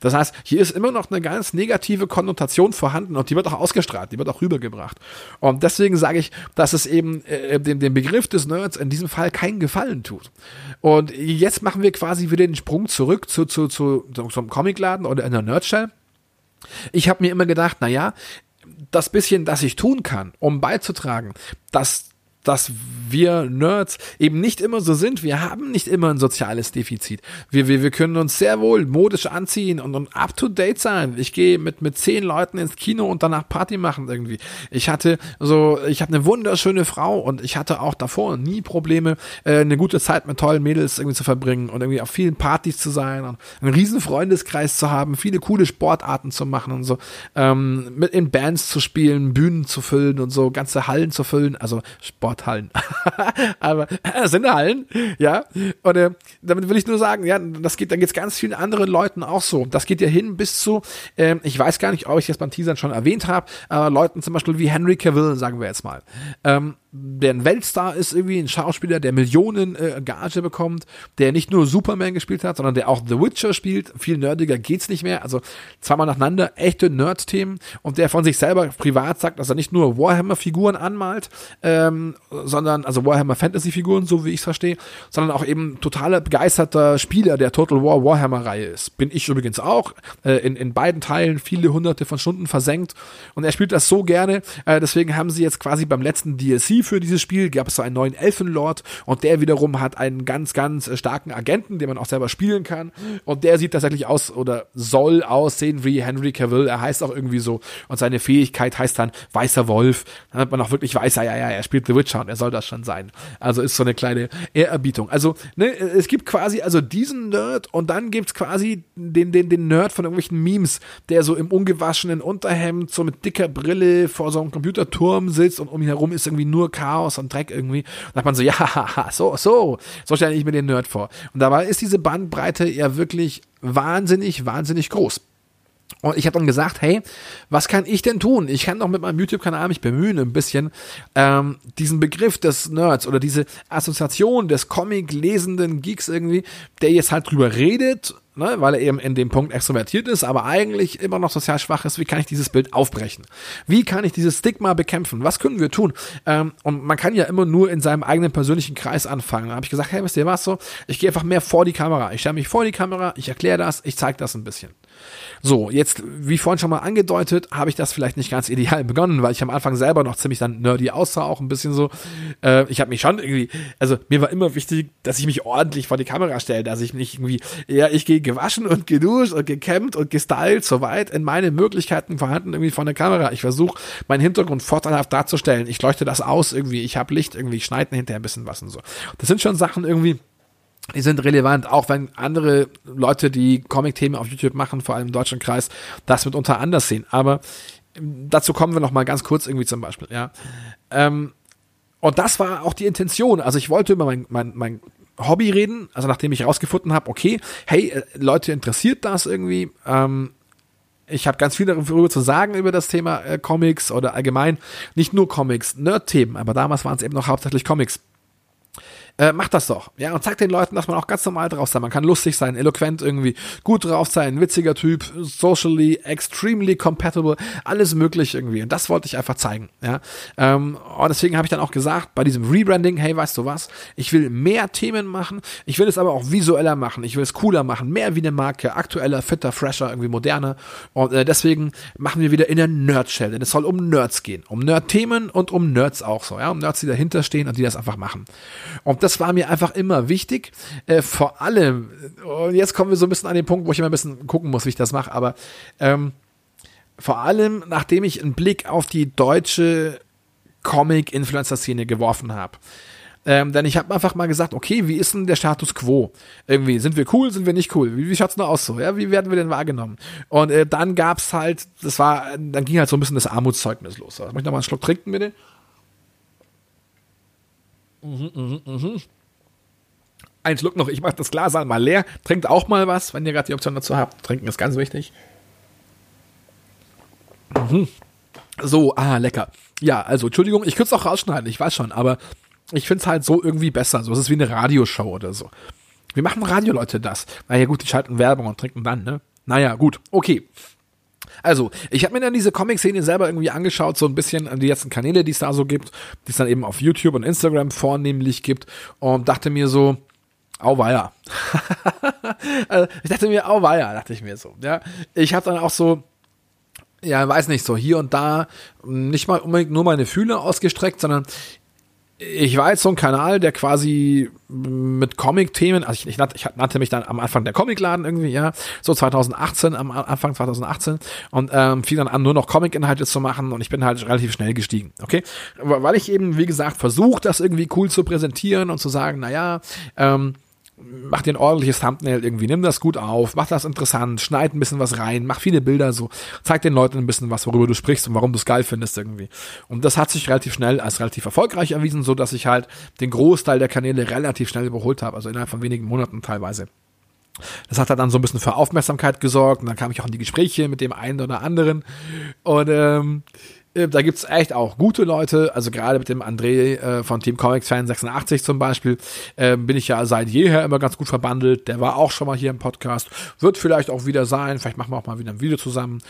Das heißt, hier ist immer noch eine ganz negative Konnotation vorhanden und die wird auch ausgestrahlt, die wird auch rübergebracht. Und deswegen sage ich, dass es eben äh, dem, dem Begriff des Nerds in diesem Fall keinen Gefallen tut. Und jetzt machen wir quasi wieder den Sprung zurück zu, zu, zu, zum Comicladen oder in der Nerdshell. Ich habe mir immer gedacht, na ja, das bisschen, das ich tun kann, um beizutragen, dass dass wir Nerds eben nicht immer so sind. Wir haben nicht immer ein soziales Defizit. Wir, wir, wir können uns sehr wohl modisch anziehen und, und up to date sein. Ich gehe mit, mit zehn Leuten ins Kino und danach Party machen irgendwie. Ich hatte so, ich habe eine wunderschöne Frau und ich hatte auch davor nie Probleme, äh, eine gute Zeit mit tollen Mädels irgendwie zu verbringen und irgendwie auf vielen Partys zu sein und einen riesen Freundeskreis zu haben, viele coole Sportarten zu machen und so, ähm, mit in Bands zu spielen, Bühnen zu füllen und so, ganze Hallen zu füllen, also Sport Sporthallen. Aber äh, sind Hallen, ja. Und äh, damit will ich nur sagen, ja, das geht, dann geht's ganz vielen anderen Leuten auch so. Das geht ja hin bis zu, äh, ich weiß gar nicht, ob ich das beim Teasern schon erwähnt habe, aber Leuten zum Beispiel wie Henry Cavill, sagen wir jetzt mal. Ähm, der ein Weltstar ist, irgendwie ein Schauspieler, der Millionen äh, Gage bekommt, der nicht nur Superman gespielt hat, sondern der auch The Witcher spielt. Viel nerdiger geht's nicht mehr. Also zweimal nacheinander echte Nerd-Themen und der von sich selber privat sagt, dass er nicht nur Warhammer-Figuren anmalt, ähm, sondern also Warhammer Fantasy-Figuren, so wie ich es verstehe, sondern auch eben totaler begeisterter Spieler der Total War Warhammer-Reihe ist. Bin ich übrigens auch äh, in, in beiden Teilen viele hunderte von Stunden versenkt und er spielt das so gerne. Äh, deswegen haben sie jetzt quasi beim letzten DLC für dieses Spiel gab es so einen neuen Elfenlord und der wiederum hat einen ganz, ganz äh, starken Agenten, den man auch selber spielen kann. Und der sieht tatsächlich aus oder soll aussehen wie Henry Cavill. Er heißt auch irgendwie so und seine Fähigkeit heißt dann Weißer Wolf. Dann hat man auch wirklich weiß, ja, ja, ja, er spielt The Witcher und er soll das schon sein. Also ist so eine kleine Ehrerbietung. Also, ne, es gibt quasi also diesen Nerd und dann gibt's quasi den, den, den Nerd von irgendwelchen Memes, der so im ungewaschenen Unterhemd, so mit dicker Brille vor so einem Computerturm sitzt und um ihn herum ist irgendwie nur Chaos und Dreck irgendwie. Und hat man so, ja, so, so, so stelle ich mir den Nerd vor. Und dabei ist diese Bandbreite ja wirklich wahnsinnig, wahnsinnig groß. Und ich habe dann gesagt, hey, was kann ich denn tun? Ich kann doch mit meinem YouTube-Kanal mich bemühen, ein bisschen ähm, diesen Begriff des Nerds oder diese Assoziation des Comic-lesenden Geeks irgendwie, der jetzt halt drüber redet, ne, weil er eben in dem Punkt extrovertiert ist, aber eigentlich immer noch sozial schwach ist. Wie kann ich dieses Bild aufbrechen? Wie kann ich dieses Stigma bekämpfen? Was können wir tun? Ähm, und man kann ja immer nur in seinem eigenen persönlichen Kreis anfangen. Da habe ich gesagt, hey, wisst ihr was so? Ich gehe einfach mehr vor die Kamera. Ich stelle mich vor die Kamera, ich erkläre das, ich zeige das ein bisschen. So, jetzt, wie vorhin schon mal angedeutet, habe ich das vielleicht nicht ganz ideal begonnen, weil ich am Anfang selber noch ziemlich dann nerdy aussah, auch ein bisschen so. Äh, ich habe mich schon irgendwie, also mir war immer wichtig, dass ich mich ordentlich vor die Kamera stelle, dass ich nicht irgendwie, ja, ich gehe gewaschen und geduscht und gekämmt und gestylt, soweit in meine Möglichkeiten vorhanden irgendwie vor der Kamera. Ich versuche, meinen Hintergrund vorteilhaft darzustellen. Ich leuchte das aus irgendwie, ich habe Licht irgendwie, ich schneide hinterher ein bisschen was und so. Das sind schon Sachen irgendwie, die sind relevant, auch wenn andere Leute, die Comic-Themen auf YouTube machen, vor allem im deutschen Kreis, das mitunter anders sehen. Aber dazu kommen wir noch mal ganz kurz irgendwie zum Beispiel, ja. Ähm, und das war auch die Intention. Also ich wollte über mein, mein, mein Hobby reden, also nachdem ich herausgefunden habe, okay, hey, äh, Leute interessiert das irgendwie. Ähm, ich habe ganz viel darüber zu sagen über das Thema äh, Comics oder allgemein nicht nur Comics, Nerd-Themen, aber damals waren es eben noch hauptsächlich Comics äh, macht das doch. Ja, und zeigt den Leuten, dass man auch ganz normal drauf sein. Man kann lustig sein, eloquent irgendwie, gut drauf sein, witziger Typ, socially, extremely compatible, alles möglich irgendwie. Und das wollte ich einfach zeigen. Ja, ähm, und deswegen habe ich dann auch gesagt, bei diesem Rebranding, hey, weißt du was? Ich will mehr Themen machen. Ich will es aber auch visueller machen. Ich will es cooler machen, mehr wie eine Marke, aktueller, fitter, fresher, irgendwie moderner. Und äh, deswegen machen wir wieder in der Nerd-Shell. Denn es soll um Nerds gehen. Um Nerd-Themen und um Nerds auch so. Ja, um Nerds, die dahinter stehen und die das einfach machen. Und das war mir einfach immer wichtig. Äh, vor allem, und jetzt kommen wir so ein bisschen an den Punkt, wo ich immer ein bisschen gucken muss, wie ich das mache, aber ähm, vor allem, nachdem ich einen Blick auf die deutsche Comic-Influencer-Szene geworfen habe. Ähm, denn ich habe einfach mal gesagt, okay, wie ist denn der Status quo? Irgendwie, sind wir cool, sind wir nicht cool? Wie, wie schaut's noch aus so? Ja, wie werden wir denn wahrgenommen? Und äh, dann gab's halt, das war, dann ging halt so ein bisschen das Armutszeugnis los. Also, ich noch mal einen Schluck trinken, bitte? Mhm, mhm, mhm. Ein Schluck noch, ich mache das Glas mal leer. Trinkt auch mal was, wenn ihr gerade die Option dazu habt. Trinken ist ganz wichtig. Mhm. So, ah, lecker. Ja, also, Entschuldigung, ich könnte es auch rausschneiden, ich weiß schon, aber ich finde es halt so irgendwie besser. So, es ist wie eine Radioshow oder so. Wie machen Radioleute das? Naja, gut, die schalten Werbung und trinken dann, ne? Naja, gut, okay. Also, ich habe mir dann diese Comic-Szene selber irgendwie angeschaut, so ein bisschen an die letzten Kanäle, die es da so gibt, die es dann eben auf YouTube und Instagram vornehmlich gibt und dachte mir so, auweia. also, ich dachte mir, auweia, dachte ich mir so, ja. Ich habe dann auch so, ja, weiß nicht, so hier und da nicht mal unbedingt nur meine Fühler ausgestreckt, sondern ich war jetzt so ein Kanal, der quasi mit Comic-Themen, also ich, ich, nannte, ich nannte mich dann am Anfang der Comicladen irgendwie, ja, so 2018, am Anfang 2018 und ähm, fing dann an, nur noch Comic-Inhalte zu machen und ich bin halt relativ schnell gestiegen, okay? Weil ich eben, wie gesagt, versucht, das irgendwie cool zu präsentieren und zu sagen, naja, ähm, mach dir ein ordentliches Thumbnail irgendwie, nimm das gut auf, mach das interessant, schneid ein bisschen was rein, mach viele Bilder so, zeig den Leuten ein bisschen was, worüber du sprichst und warum du es geil findest irgendwie. Und das hat sich relativ schnell als relativ erfolgreich erwiesen, so dass ich halt den Großteil der Kanäle relativ schnell überholt habe, also innerhalb von wenigen Monaten teilweise. Das hat dann so ein bisschen für Aufmerksamkeit gesorgt und dann kam ich auch in die Gespräche mit dem einen oder anderen und ähm, äh, da gibt's echt auch gute Leute, also gerade mit dem André äh, von Team Comics Fan 86 zum Beispiel, äh, bin ich ja seit jeher immer ganz gut verbandelt. Der war auch schon mal hier im Podcast, wird vielleicht auch wieder sein, vielleicht machen wir auch mal wieder ein Video zusammen.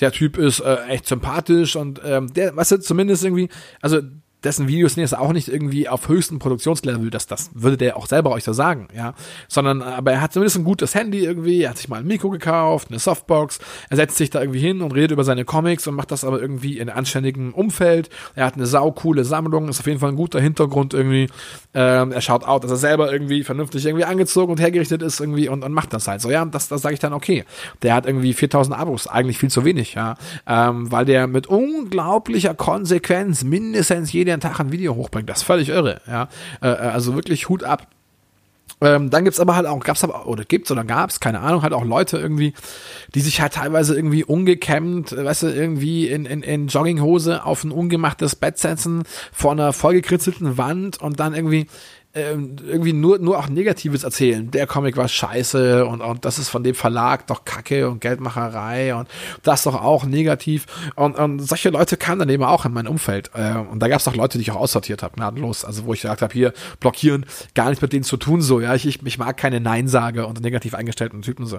Der Typ ist äh, echt sympathisch und ähm, der, weißt du, zumindest irgendwie, also dessen Videos sind jetzt auch nicht irgendwie auf höchstem Produktionslevel, das, das würde der auch selber euch so sagen, ja. Sondern, aber er hat zumindest ein gutes Handy irgendwie, er hat sich mal ein Mikro gekauft, eine Softbox, er setzt sich da irgendwie hin und redet über seine Comics und macht das aber irgendwie in anständigem Umfeld. Er hat eine saukoole Sammlung, ist auf jeden Fall ein guter Hintergrund irgendwie. Ähm, er schaut out, dass er selber irgendwie vernünftig irgendwie angezogen und hergerichtet ist irgendwie und, und macht das halt so, ja. Das, das sage ich dann okay. Der hat irgendwie 4000 Abos, eigentlich viel zu wenig, ja. Ähm, weil der mit unglaublicher Konsequenz mindestens jede jeden Tag ein Video hochbringt. Das ist völlig irre, ja. Äh, äh, also wirklich Hut ab. Ähm, dann gibt's aber halt auch, gab's aber, oder gibt's oder gab's, keine Ahnung, halt auch Leute irgendwie, die sich halt teilweise irgendwie ungekämmt, weißt du, irgendwie in, in, in Jogginghose auf ein ungemachtes Bett setzen, vor einer vollgekritzelten Wand und dann irgendwie ähm, irgendwie nur, nur auch Negatives erzählen. Der Comic war scheiße und, und das ist von dem Verlag doch Kacke und Geldmacherei und das doch auch negativ. Und, und solche Leute kamen dann eben auch in mein Umfeld. Äh, und da gab es auch Leute, die ich auch aussortiert habe, gnadenlos. Also wo ich gesagt habe, hier, blockieren, gar nichts mit denen zu tun, so, ja, ich, ich, ich mag keine Nein-Sage und negativ eingestellten Typen so.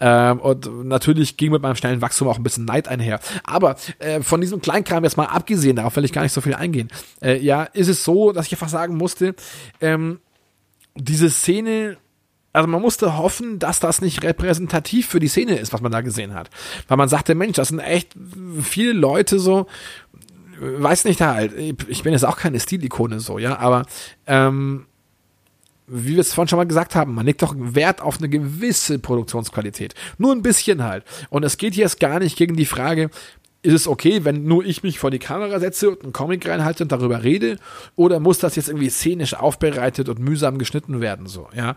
Ähm, und natürlich ging mit meinem schnellen Wachstum auch ein bisschen Neid einher. Aber äh, von diesem Kleinkram jetzt mal abgesehen, darauf will ich gar nicht so viel eingehen. Äh, ja, ist es so, dass ich einfach sagen musste, ähm, diese Szene also man musste hoffen, dass das nicht repräsentativ für die Szene ist, was man da gesehen hat. Weil man sagte, Mensch, das sind echt viele Leute so, weiß nicht halt, ich bin jetzt auch keine Stilikone so, ja, aber ähm, wie wir es vorhin schon mal gesagt haben, man legt doch Wert auf eine gewisse Produktionsqualität. Nur ein bisschen halt. Und es geht jetzt gar nicht gegen die Frage, ist es okay, wenn nur ich mich vor die Kamera setze und einen Comic reinhalte und darüber rede? Oder muss das jetzt irgendwie szenisch aufbereitet und mühsam geschnitten werden, so, ja?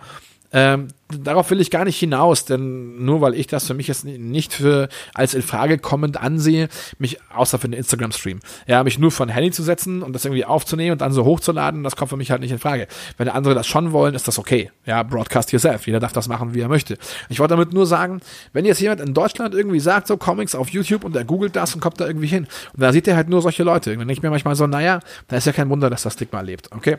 Ähm, darauf will ich gar nicht hinaus, denn nur weil ich das für mich jetzt nicht für als in Frage kommend ansehe, mich außer für den Instagram-Stream, ja, mich nur von Handy zu setzen und das irgendwie aufzunehmen und dann so hochzuladen, das kommt für mich halt nicht in Frage. Wenn andere das schon wollen, ist das okay. Ja, broadcast yourself. Jeder darf das machen, wie er möchte. Ich wollte damit nur sagen, wenn jetzt jemand in Deutschland irgendwie sagt, so Comics auf YouTube und er googelt das und kommt da irgendwie hin und da sieht er halt nur solche Leute, dann denke ich mir manchmal so, naja, da ist ja kein Wunder, dass das Stigma lebt, okay?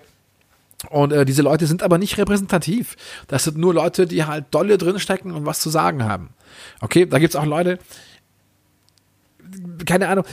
Und äh, diese Leute sind aber nicht repräsentativ. Das sind nur Leute, die halt dolle drinstecken und was zu sagen haben. Okay, da gibt's auch Leute, keine Ahnung,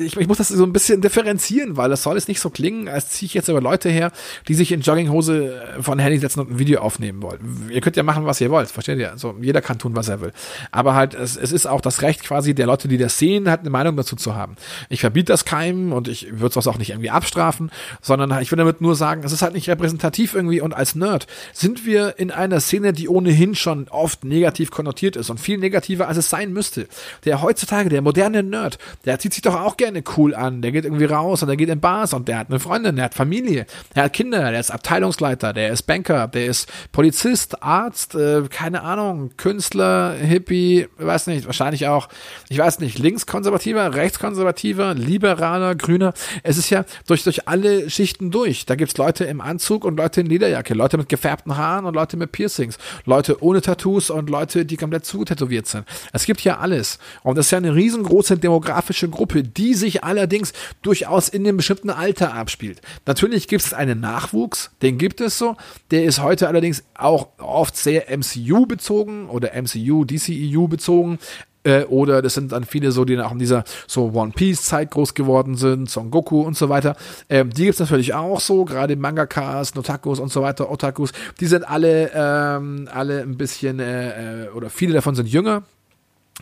ich, ich, muss das so ein bisschen differenzieren, weil es soll jetzt nicht so klingen, als ziehe ich jetzt über Leute her, die sich in Jogginghose von Handy setzen und ein Video aufnehmen wollen. Ihr könnt ja machen, was ihr wollt, versteht ihr? Also jeder kann tun, was er will. Aber halt, es, es ist auch das Recht quasi der Leute, die das sehen, halt eine Meinung dazu zu haben. Ich verbiete das keinem und ich würde es auch nicht irgendwie abstrafen, sondern ich will damit nur sagen, es ist halt nicht repräsentativ irgendwie und als Nerd sind wir in einer Szene, die ohnehin schon oft negativ konnotiert ist und viel negativer, als es sein müsste. Der heutzutage, der moderne Nerd, der zieht sich doch auch gerne cool an. Der geht irgendwie raus und der geht in Bars und der hat eine Freundin, der hat Familie, der hat Kinder, der ist Abteilungsleiter, der ist Banker, der ist Polizist, Arzt, äh, keine Ahnung, Künstler, Hippie, weiß nicht, wahrscheinlich auch, ich weiß nicht, linkskonservativer, rechtskonservativer, liberaler, grüner. Es ist ja durch, durch alle Schichten durch. Da gibt's Leute im Anzug und Leute in Lederjacke, Leute mit gefärbten Haaren und Leute mit Piercings, Leute ohne Tattoos und Leute, die komplett zutätowiert sind. Es gibt ja alles. Und das ist ja eine riesengroße demografische Gruppe, die sich allerdings durchaus in einem bestimmten Alter abspielt. Natürlich gibt es einen Nachwuchs, den gibt es so. Der ist heute allerdings auch oft sehr MCU bezogen oder MCU, DCEU bezogen äh, oder das sind dann viele so, die auch in dieser so One Piece Zeit groß geworden sind, Son Goku und so weiter. Ähm, die gibt's natürlich auch so, gerade Mangakas, Notakus und so weiter, Otakus. Die sind alle ähm, alle ein bisschen äh, äh oder viele davon sind jünger,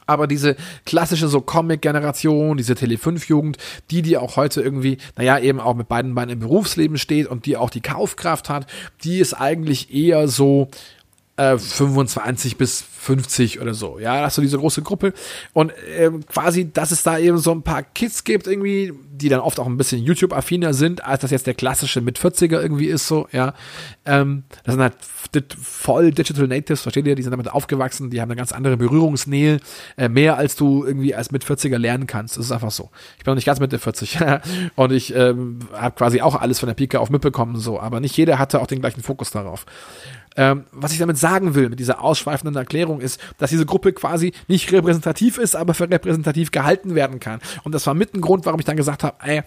aber diese klassische so Comic-Generation, diese Tele5-Jugend, die, die auch heute irgendwie, naja, eben auch mit beiden Beinen im Berufsleben steht und die auch die Kaufkraft hat, die ist eigentlich eher so, äh, 25 bis 50 oder so. Ja, das ist so diese große Gruppe. Und ähm, quasi, dass es da eben so ein paar Kids gibt, irgendwie, die dann oft auch ein bisschen YouTube-affiner sind, als das jetzt der klassische mit 40er irgendwie ist, so, ja. Ähm, das sind halt voll Digital Natives, versteht ihr? Die sind damit aufgewachsen, die haben eine ganz andere Berührungsnähe, äh, mehr als du irgendwie als mit 40er lernen kannst. Das ist einfach so. Ich bin noch nicht ganz Mitte 40 und ich ähm, habe quasi auch alles von der Pike auf mitbekommen, so, aber nicht jeder hatte auch den gleichen Fokus darauf. Ähm, was ich damit sagen will, mit dieser ausschweifenden Erklärung, ist, dass diese Gruppe quasi nicht repräsentativ ist, aber für repräsentativ gehalten werden kann. Und das war mit ein Grund, warum ich dann gesagt habe, ey,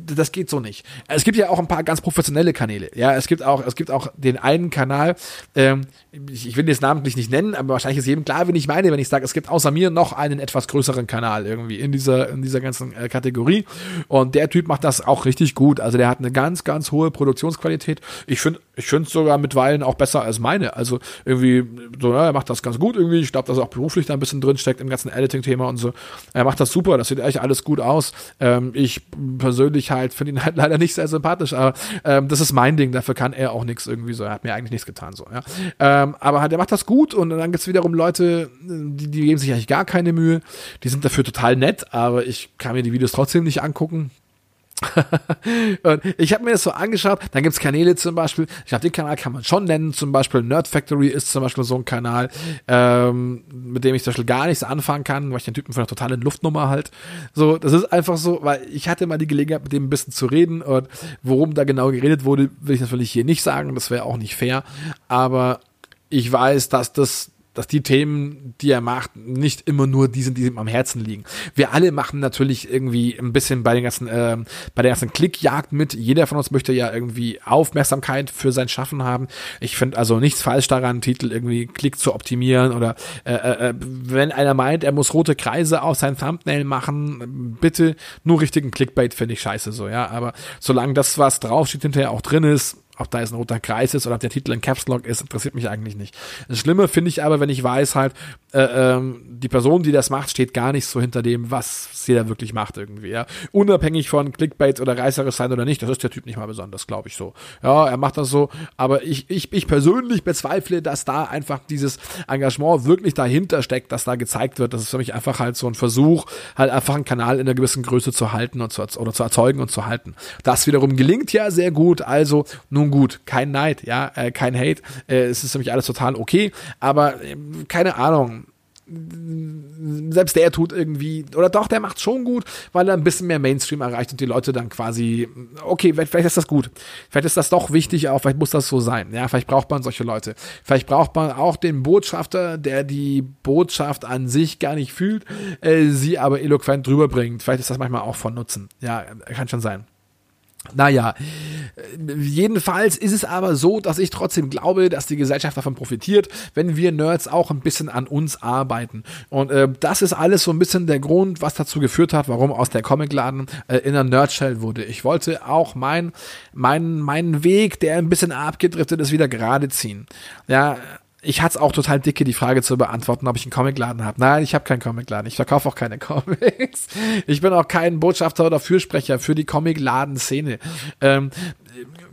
das geht so nicht. Es gibt ja auch ein paar ganz professionelle Kanäle. Ja, es gibt auch, es gibt auch den einen Kanal, ähm, ich, ich will den namentlich nicht nennen, aber wahrscheinlich ist jedem klar, wen ich meine, wenn ich sage, es gibt außer mir noch einen etwas größeren Kanal irgendwie in dieser, in dieser ganzen äh, Kategorie. Und der Typ macht das auch richtig gut. Also der hat eine ganz, ganz hohe Produktionsqualität. Ich finde, ich es sogar mitweilen auch besser als meine. Also irgendwie, so, ja, er macht das ganz gut irgendwie. Ich glaube, dass er auch beruflich da ein bisschen drin steckt im ganzen Editing-Thema und so. Er macht das super, das sieht echt alles gut aus. Ähm, ich persönlich halt finde ihn halt leider nicht sehr sympathisch, aber ähm, das ist mein Ding, dafür kann er auch nichts irgendwie so. Er hat mir eigentlich nichts getan, so, ja. Ähm, aber halt, er macht das gut und dann gibt's wiederum Leute, die, die geben sich eigentlich gar keine Mühe. Die sind dafür total nett, aber ich kann mir die Videos trotzdem nicht angucken und ich habe mir das so angeschaut, dann gibt's Kanäle zum Beispiel, ich glaube, den Kanal kann man schon nennen, zum Beispiel Nerd Factory ist zum Beispiel so ein Kanal, ähm, mit dem ich zum Beispiel gar nichts anfangen kann, weil ich den Typen für eine totale Luftnummer halt. So, das ist einfach so, weil ich hatte mal die Gelegenheit, mit dem ein bisschen zu reden. Und worum da genau geredet wurde, will ich natürlich hier nicht sagen, das wäre auch nicht fair, aber ich weiß, dass das dass die Themen, die er macht, nicht immer nur die sind, die ihm am Herzen liegen. Wir alle machen natürlich irgendwie ein bisschen bei den ganzen, äh, bei der ganzen Klickjagd mit. Jeder von uns möchte ja irgendwie Aufmerksamkeit für sein Schaffen haben. Ich finde also nichts falsch daran, Titel irgendwie Klick zu optimieren oder äh, äh, äh, wenn einer meint, er muss rote Kreise auf sein Thumbnail machen, bitte nur richtigen Clickbait finde ich scheiße so, ja. Aber solange das, was draufsteht, hinterher auch drin ist, ob da jetzt ein roter Kreis ist oder ob der Titel ein Caps Lock ist, interessiert mich eigentlich nicht. Das Schlimme finde ich aber, wenn ich weiß halt, äh, ähm, die Person, die das macht, steht gar nicht so hinter dem, was sie da wirklich macht irgendwie, ja. Unabhängig von Clickbait oder reißerisch sein oder nicht, das ist der Typ nicht mal besonders, glaube ich so. Ja, er macht das so, aber ich, ich, ich persönlich bezweifle, dass da einfach dieses Engagement wirklich dahinter steckt, dass da gezeigt wird. Das ist für mich einfach halt so ein Versuch, halt einfach einen Kanal in einer gewissen Größe zu halten und zu, oder zu erzeugen und zu halten. Das wiederum gelingt ja sehr gut, also nun gut, kein Neid, ja, äh, kein Hate, äh, es ist nämlich alles total okay, aber äh, keine Ahnung, selbst der tut irgendwie, oder doch, der macht schon gut, weil er ein bisschen mehr Mainstream erreicht und die Leute dann quasi, okay, vielleicht ist das gut. Vielleicht ist das doch wichtig, auch vielleicht muss das so sein. Ja, vielleicht braucht man solche Leute. Vielleicht braucht man auch den Botschafter, der die Botschaft an sich gar nicht fühlt, äh, sie aber eloquent drüber bringt. Vielleicht ist das manchmal auch von Nutzen. Ja, kann schon sein. Naja, jedenfalls ist es aber so, dass ich trotzdem glaube, dass die Gesellschaft davon profitiert, wenn wir Nerds auch ein bisschen an uns arbeiten. Und äh, das ist alles so ein bisschen der Grund, was dazu geführt hat, warum aus der Comicladen äh, in der Nerdshell wurde. Ich wollte auch mein, mein, meinen Weg, der ein bisschen abgedriftet ist, wieder gerade ziehen. Ja, ich hatte es auch total dicke, die Frage zu beantworten, ob ich einen Comicladen habe. Nein, ich habe keinen Comicladen. Ich verkaufe auch keine Comics. Ich bin auch kein Botschafter oder Fürsprecher für die Comicladen-Szene. Ähm,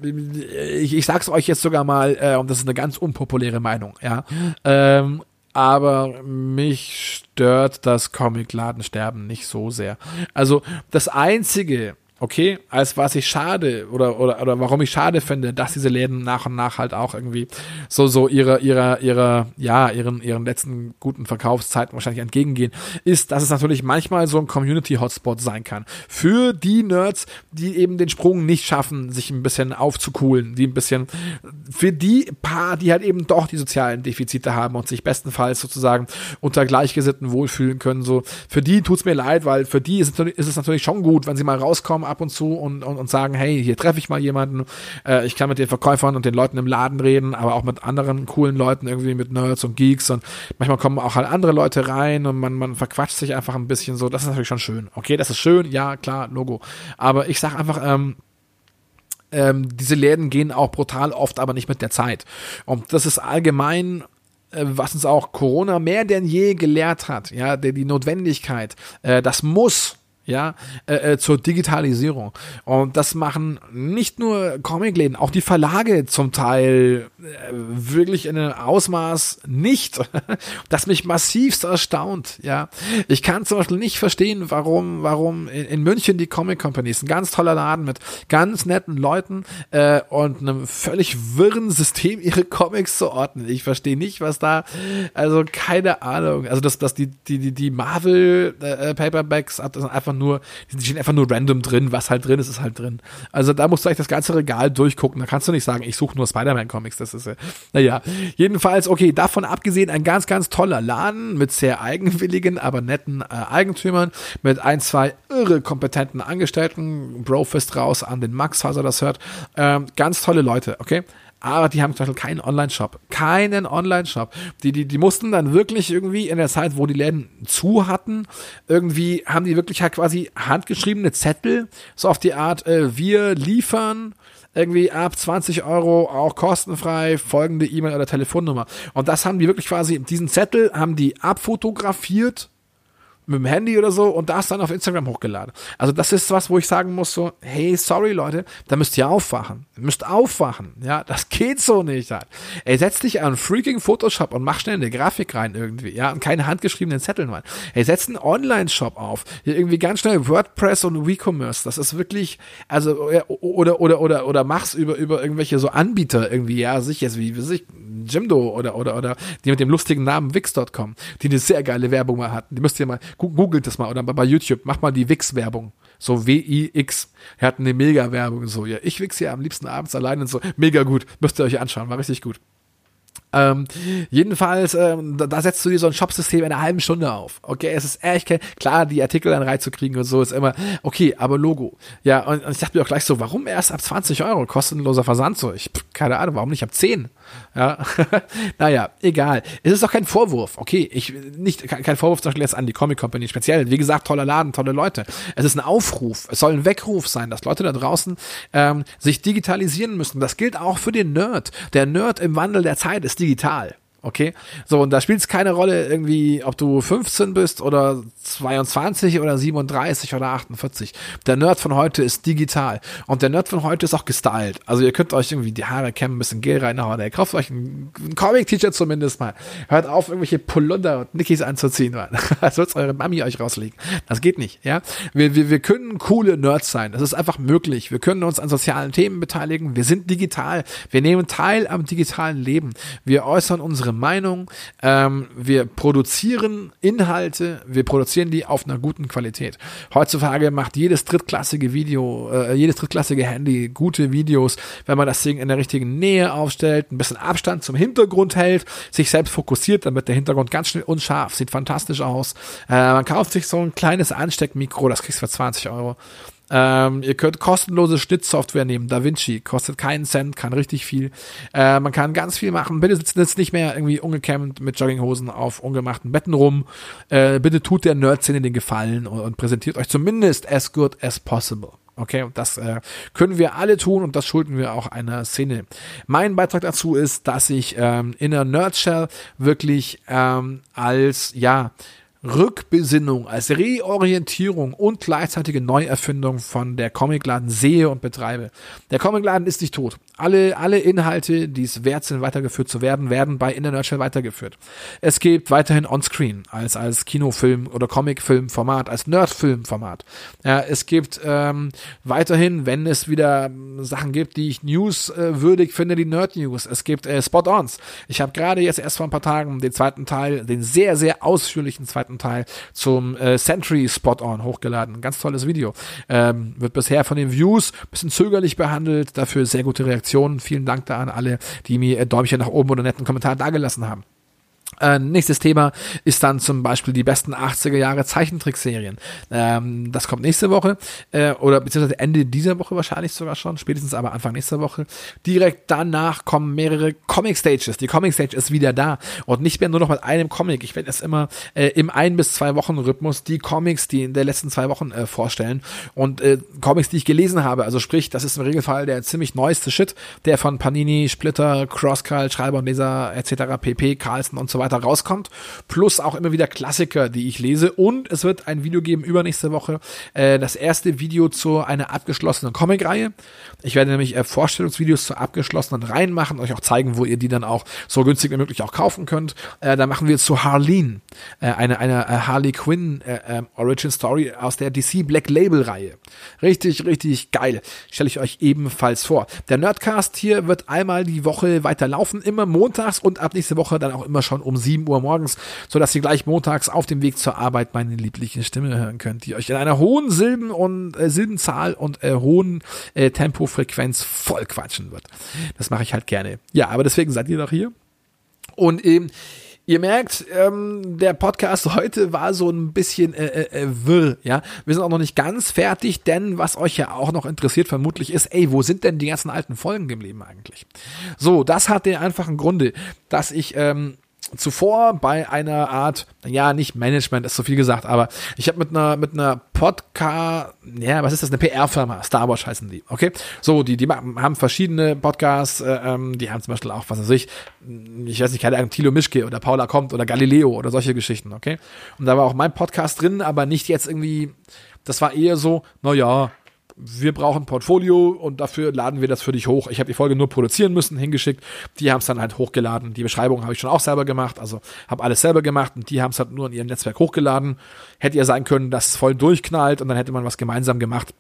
ich, ich sag's euch jetzt sogar mal, äh, und das ist eine ganz unpopuläre Meinung, ja. Ähm, aber mich stört das Comicladensterben nicht so sehr. Also das einzige, okay, als was ich schade oder, oder, oder warum ich schade finde, dass diese Läden nach und nach halt auch irgendwie so, so ihre, ihre, ihre, ja, ihren, ihren letzten guten Verkaufszeiten wahrscheinlich entgegengehen, ist, dass es natürlich manchmal so ein Community-Hotspot sein kann. Für die Nerds, die eben den Sprung nicht schaffen, sich ein bisschen aufzukuhlen, die ein bisschen, für die paar, die halt eben doch die sozialen Defizite haben und sich bestenfalls sozusagen unter Gleichgesinnten wohlfühlen können, so, für die tut's mir leid, weil für die ist es natürlich schon gut, wenn sie mal rauskommen, ab und zu und, und, und sagen, hey, hier treffe ich mal jemanden, äh, ich kann mit den Verkäufern und den Leuten im Laden reden, aber auch mit anderen coolen Leuten, irgendwie mit Nerds und Geeks und manchmal kommen auch halt andere Leute rein und man, man verquatscht sich einfach ein bisschen so, das ist natürlich schon schön. Okay, das ist schön, ja, klar, Logo. Aber ich sag einfach, ähm, ähm, diese Läden gehen auch brutal oft, aber nicht mit der Zeit. Und das ist allgemein äh, was uns auch Corona mehr denn je gelehrt hat, ja, die, Notwendigkeit, äh, das muss ja, äh, äh, zur Digitalisierung. Und das machen nicht nur Comicläden, auch die Verlage zum Teil äh, wirklich in einem Ausmaß nicht, das mich massivst erstaunt, ja. Ich kann zum Beispiel nicht verstehen, warum, warum in, in München die Comic Company ist ein ganz toller Laden mit ganz netten Leuten äh, und einem völlig wirren System, ihre Comics zu ordnen. Ich verstehe nicht, was da, also keine Ahnung, also dass, dass die, die, die, die Marvel äh, Paperbacks einfach nur, die stehen einfach nur random drin, was halt drin ist, ist halt drin. Also da musst du eigentlich das ganze Regal durchgucken. Da kannst du nicht sagen, ich suche nur Spider-Man-Comics. Das ist, äh, naja. Jedenfalls, okay, davon abgesehen, ein ganz, ganz toller Laden mit sehr eigenwilligen, aber netten äh, Eigentümern, mit ein, zwei irre kompetenten Angestellten. Brofist raus an den Max, falls er das hört. Ähm, ganz tolle Leute, okay? Aber die haben zum Beispiel keinen Online-Shop. Keinen Online-Shop. Die, die, die mussten dann wirklich irgendwie in der Zeit, wo die Läden zu hatten, irgendwie haben die wirklich halt quasi handgeschriebene Zettel, so auf die Art, äh, wir liefern irgendwie ab 20 Euro auch kostenfrei folgende E-Mail oder Telefonnummer. Und das haben die wirklich quasi, diesen Zettel haben die abfotografiert mit dem Handy oder so und das dann auf Instagram hochgeladen. Also das ist was, wo ich sagen muss so, hey, sorry Leute, da müsst ihr aufwachen. Ihr müsst aufwachen. Ja, das geht so nicht. Halt. Ey, setz dich an freaking Photoshop und mach schnell eine Grafik rein irgendwie. Ja, und keine handgeschriebenen Zettel rein. Ey, setz einen Online-Shop auf. Hier irgendwie ganz schnell WordPress und WeCommerce. Das ist wirklich, also, oder, oder, oder, oder mach's über, über irgendwelche so Anbieter irgendwie, ja, sich jetzt, wie, wie sich, Jimdo oder, oder, oder die mit dem lustigen Namen Wix.com, die eine sehr geile Werbung mal hatten. Die müsst ihr mal, googelt das mal oder bei YouTube, macht mal die Wix-Werbung. So W-I-X. Er hat eine Mega-Werbung. So, ja, ich wichse ja am liebsten abends allein und so. Mega gut. Müsst ihr euch anschauen. War richtig gut. Ähm, jedenfalls, ähm, da, da, setzt du dir so ein Shopsystem in einer halben Stunde auf. Okay, es ist echt klar, die Artikel dann reinzukriegen und so ist immer, okay, aber Logo. Ja, und, und ich dachte mir auch gleich so, warum erst ab 20 Euro kostenloser Versand so? Ich, keine Ahnung, warum nicht ab 10? Ja, naja, egal. Es ist doch kein Vorwurf. Okay, ich, nicht, kein Vorwurf zum Beispiel jetzt an die Comic Company speziell. Wie gesagt, toller Laden, tolle Leute. Es ist ein Aufruf. Es soll ein Weckruf sein, dass Leute da draußen ähm, sich digitalisieren müssen. Das gilt auch für den Nerd. Der Nerd im Wandel der Zeit ist digital. Okay? So, und da spielt es keine Rolle irgendwie, ob du 15 bist oder 22 oder 37 oder 48. Der Nerd von heute ist digital. Und der Nerd von heute ist auch gestylt. Also ihr könnt euch irgendwie die Haare kämmen, ein bisschen Gel reinhauen. Ihr kauft euch ein, Comic-T-Shirt zumindest mal. Hört auf, irgendwelche Polunder und Nickys anzuziehen, Mann. Als wird's eure Mami euch rauslegen. Das geht nicht, ja? Wir, wir, wir können coole Nerds sein. Das ist einfach möglich. Wir können uns an sozialen Themen beteiligen. Wir sind digital. Wir nehmen teil am digitalen Leben. Wir äußern unsere unsere Meinung. Ähm, wir produzieren Inhalte, wir produzieren die auf einer guten Qualität. Heutzutage macht jedes drittklassige Video, äh, jedes drittklassige Handy gute Videos, wenn man das Ding in der richtigen Nähe aufstellt, ein bisschen Abstand zum Hintergrund hält, sich selbst fokussiert, damit der Hintergrund ganz schnell unscharf, sieht fantastisch aus. Äh, man kauft sich so ein kleines Ansteckmikro, das kriegst du für 20 Euro. Ähm, ihr könnt kostenlose Schnittsoftware nehmen. DaVinci kostet keinen Cent, kann richtig viel. Äh, man kann ganz viel machen. Bitte sitzt jetzt nicht mehr irgendwie ungekämmt mit Jogginghosen auf ungemachten Betten rum. Äh, bitte tut der Nerd-Szene den Gefallen und, und präsentiert euch zumindest as good as possible. Okay, das äh, können wir alle tun und das schulden wir auch einer Szene. Mein Beitrag dazu ist, dass ich ähm, in der Nerdshell wirklich ähm, als ja Rückbesinnung, als Reorientierung und gleichzeitige Neuerfindung von der Comicladen sehe und betreibe. Der Comicladen ist nicht tot. Alle, alle Inhalte, die es wert sind, weitergeführt zu werden, werden bei In der weitergeführt. Es gibt weiterhin Onscreen als, als Kinofilm oder Comicfilmformat, als Nerdfilmformat. Ja, es gibt ähm, weiterhin, wenn es wieder Sachen gibt, die ich newswürdig finde, die Nerd News. Es gibt äh, Spot-Ons. Ich habe gerade jetzt erst vor ein paar Tagen den zweiten Teil, den sehr, sehr ausführlichen zweiten Teil zum äh, Century Spot-On hochgeladen. Ganz tolles Video. Ähm, wird bisher von den Views bisschen zögerlich behandelt, dafür sehr gute Reaktionen. Vielen Dank da an alle, die mir äh, Däumchen nach oben oder netten Kommentar dagelassen haben. Äh, nächstes Thema ist dann zum Beispiel die besten 80er Jahre Zeichentrickserien. Ähm, das kommt nächste Woche äh, oder beziehungsweise Ende dieser Woche wahrscheinlich sogar schon, spätestens aber Anfang nächster Woche. Direkt danach kommen mehrere Comic Stages. Die Comic Stage ist wieder da und nicht mehr nur noch mit einem Comic. Ich werde es immer äh, im ein bis zwei Wochen Rhythmus die Comics, die in der letzten zwei Wochen äh, vorstellen und äh, Comics, die ich gelesen habe. Also sprich, das ist im Regelfall der ziemlich neueste Shit, der von Panini, Splitter, Crosscut, Schreiber und Leser etc. pp, Carlson und so weiter weiter rauskommt. Plus auch immer wieder Klassiker, die ich lese. Und es wird ein Video geben übernächste Woche. Äh, das erste Video zu einer abgeschlossenen Comic-Reihe. Ich werde nämlich äh, Vorstellungsvideos zu abgeschlossenen Reihen machen, euch auch zeigen, wo ihr die dann auch so günstig wie möglich auch kaufen könnt. Äh, da machen wir zu Harleen, eine, eine Harley Quinn äh, ähm, Origin Story aus der DC Black Label Reihe. Richtig, richtig geil. Stelle ich euch ebenfalls vor. Der Nerdcast hier wird einmal die Woche weiter laufen, immer montags und ab nächste Woche dann auch immer schon um 7 Uhr morgens, sodass ihr gleich montags auf dem Weg zur Arbeit meine liebliche Stimme hören könnt, die euch in einer hohen Silben- und äh, Silbenzahl und äh, hohen äh, Tempofrequenz voll quatschen wird. Das mache ich halt gerne. Ja, aber deswegen seid ihr doch hier. Und eben, Ihr merkt, ähm, der Podcast heute war so ein bisschen äh, äh, äh, wirr, ja. Wir sind auch noch nicht ganz fertig, denn was euch ja auch noch interessiert vermutlich ist, ey, wo sind denn die ganzen alten Folgen geblieben eigentlich? So, das hat den einfachen Grunde, dass ich ähm, zuvor bei einer Art, ja, nicht Management, ist so viel gesagt, aber ich habe mit einer mit einer Podcast, ja, was ist das, eine PR-Firma, Star Wars heißen die, okay? So, die, die haben verschiedene Podcasts, äh, ähm, die haben zum Beispiel auch, was weiß ich, ich weiß nicht, keine Ahnung, Thilo Mischke oder Paula kommt oder Galileo oder solche Geschichten, okay? Und da war auch mein Podcast drin, aber nicht jetzt irgendwie, das war eher so, naja, wir brauchen Portfolio und dafür laden wir das für dich hoch. Ich habe die Folge nur produzieren müssen, hingeschickt. Die haben es dann halt hochgeladen. Die Beschreibung habe ich schon auch selber gemacht, also habe alles selber gemacht und die haben es halt nur in ihrem Netzwerk hochgeladen. Hätte ja sein können, dass es voll durchknallt und dann hätte man was gemeinsam gemacht.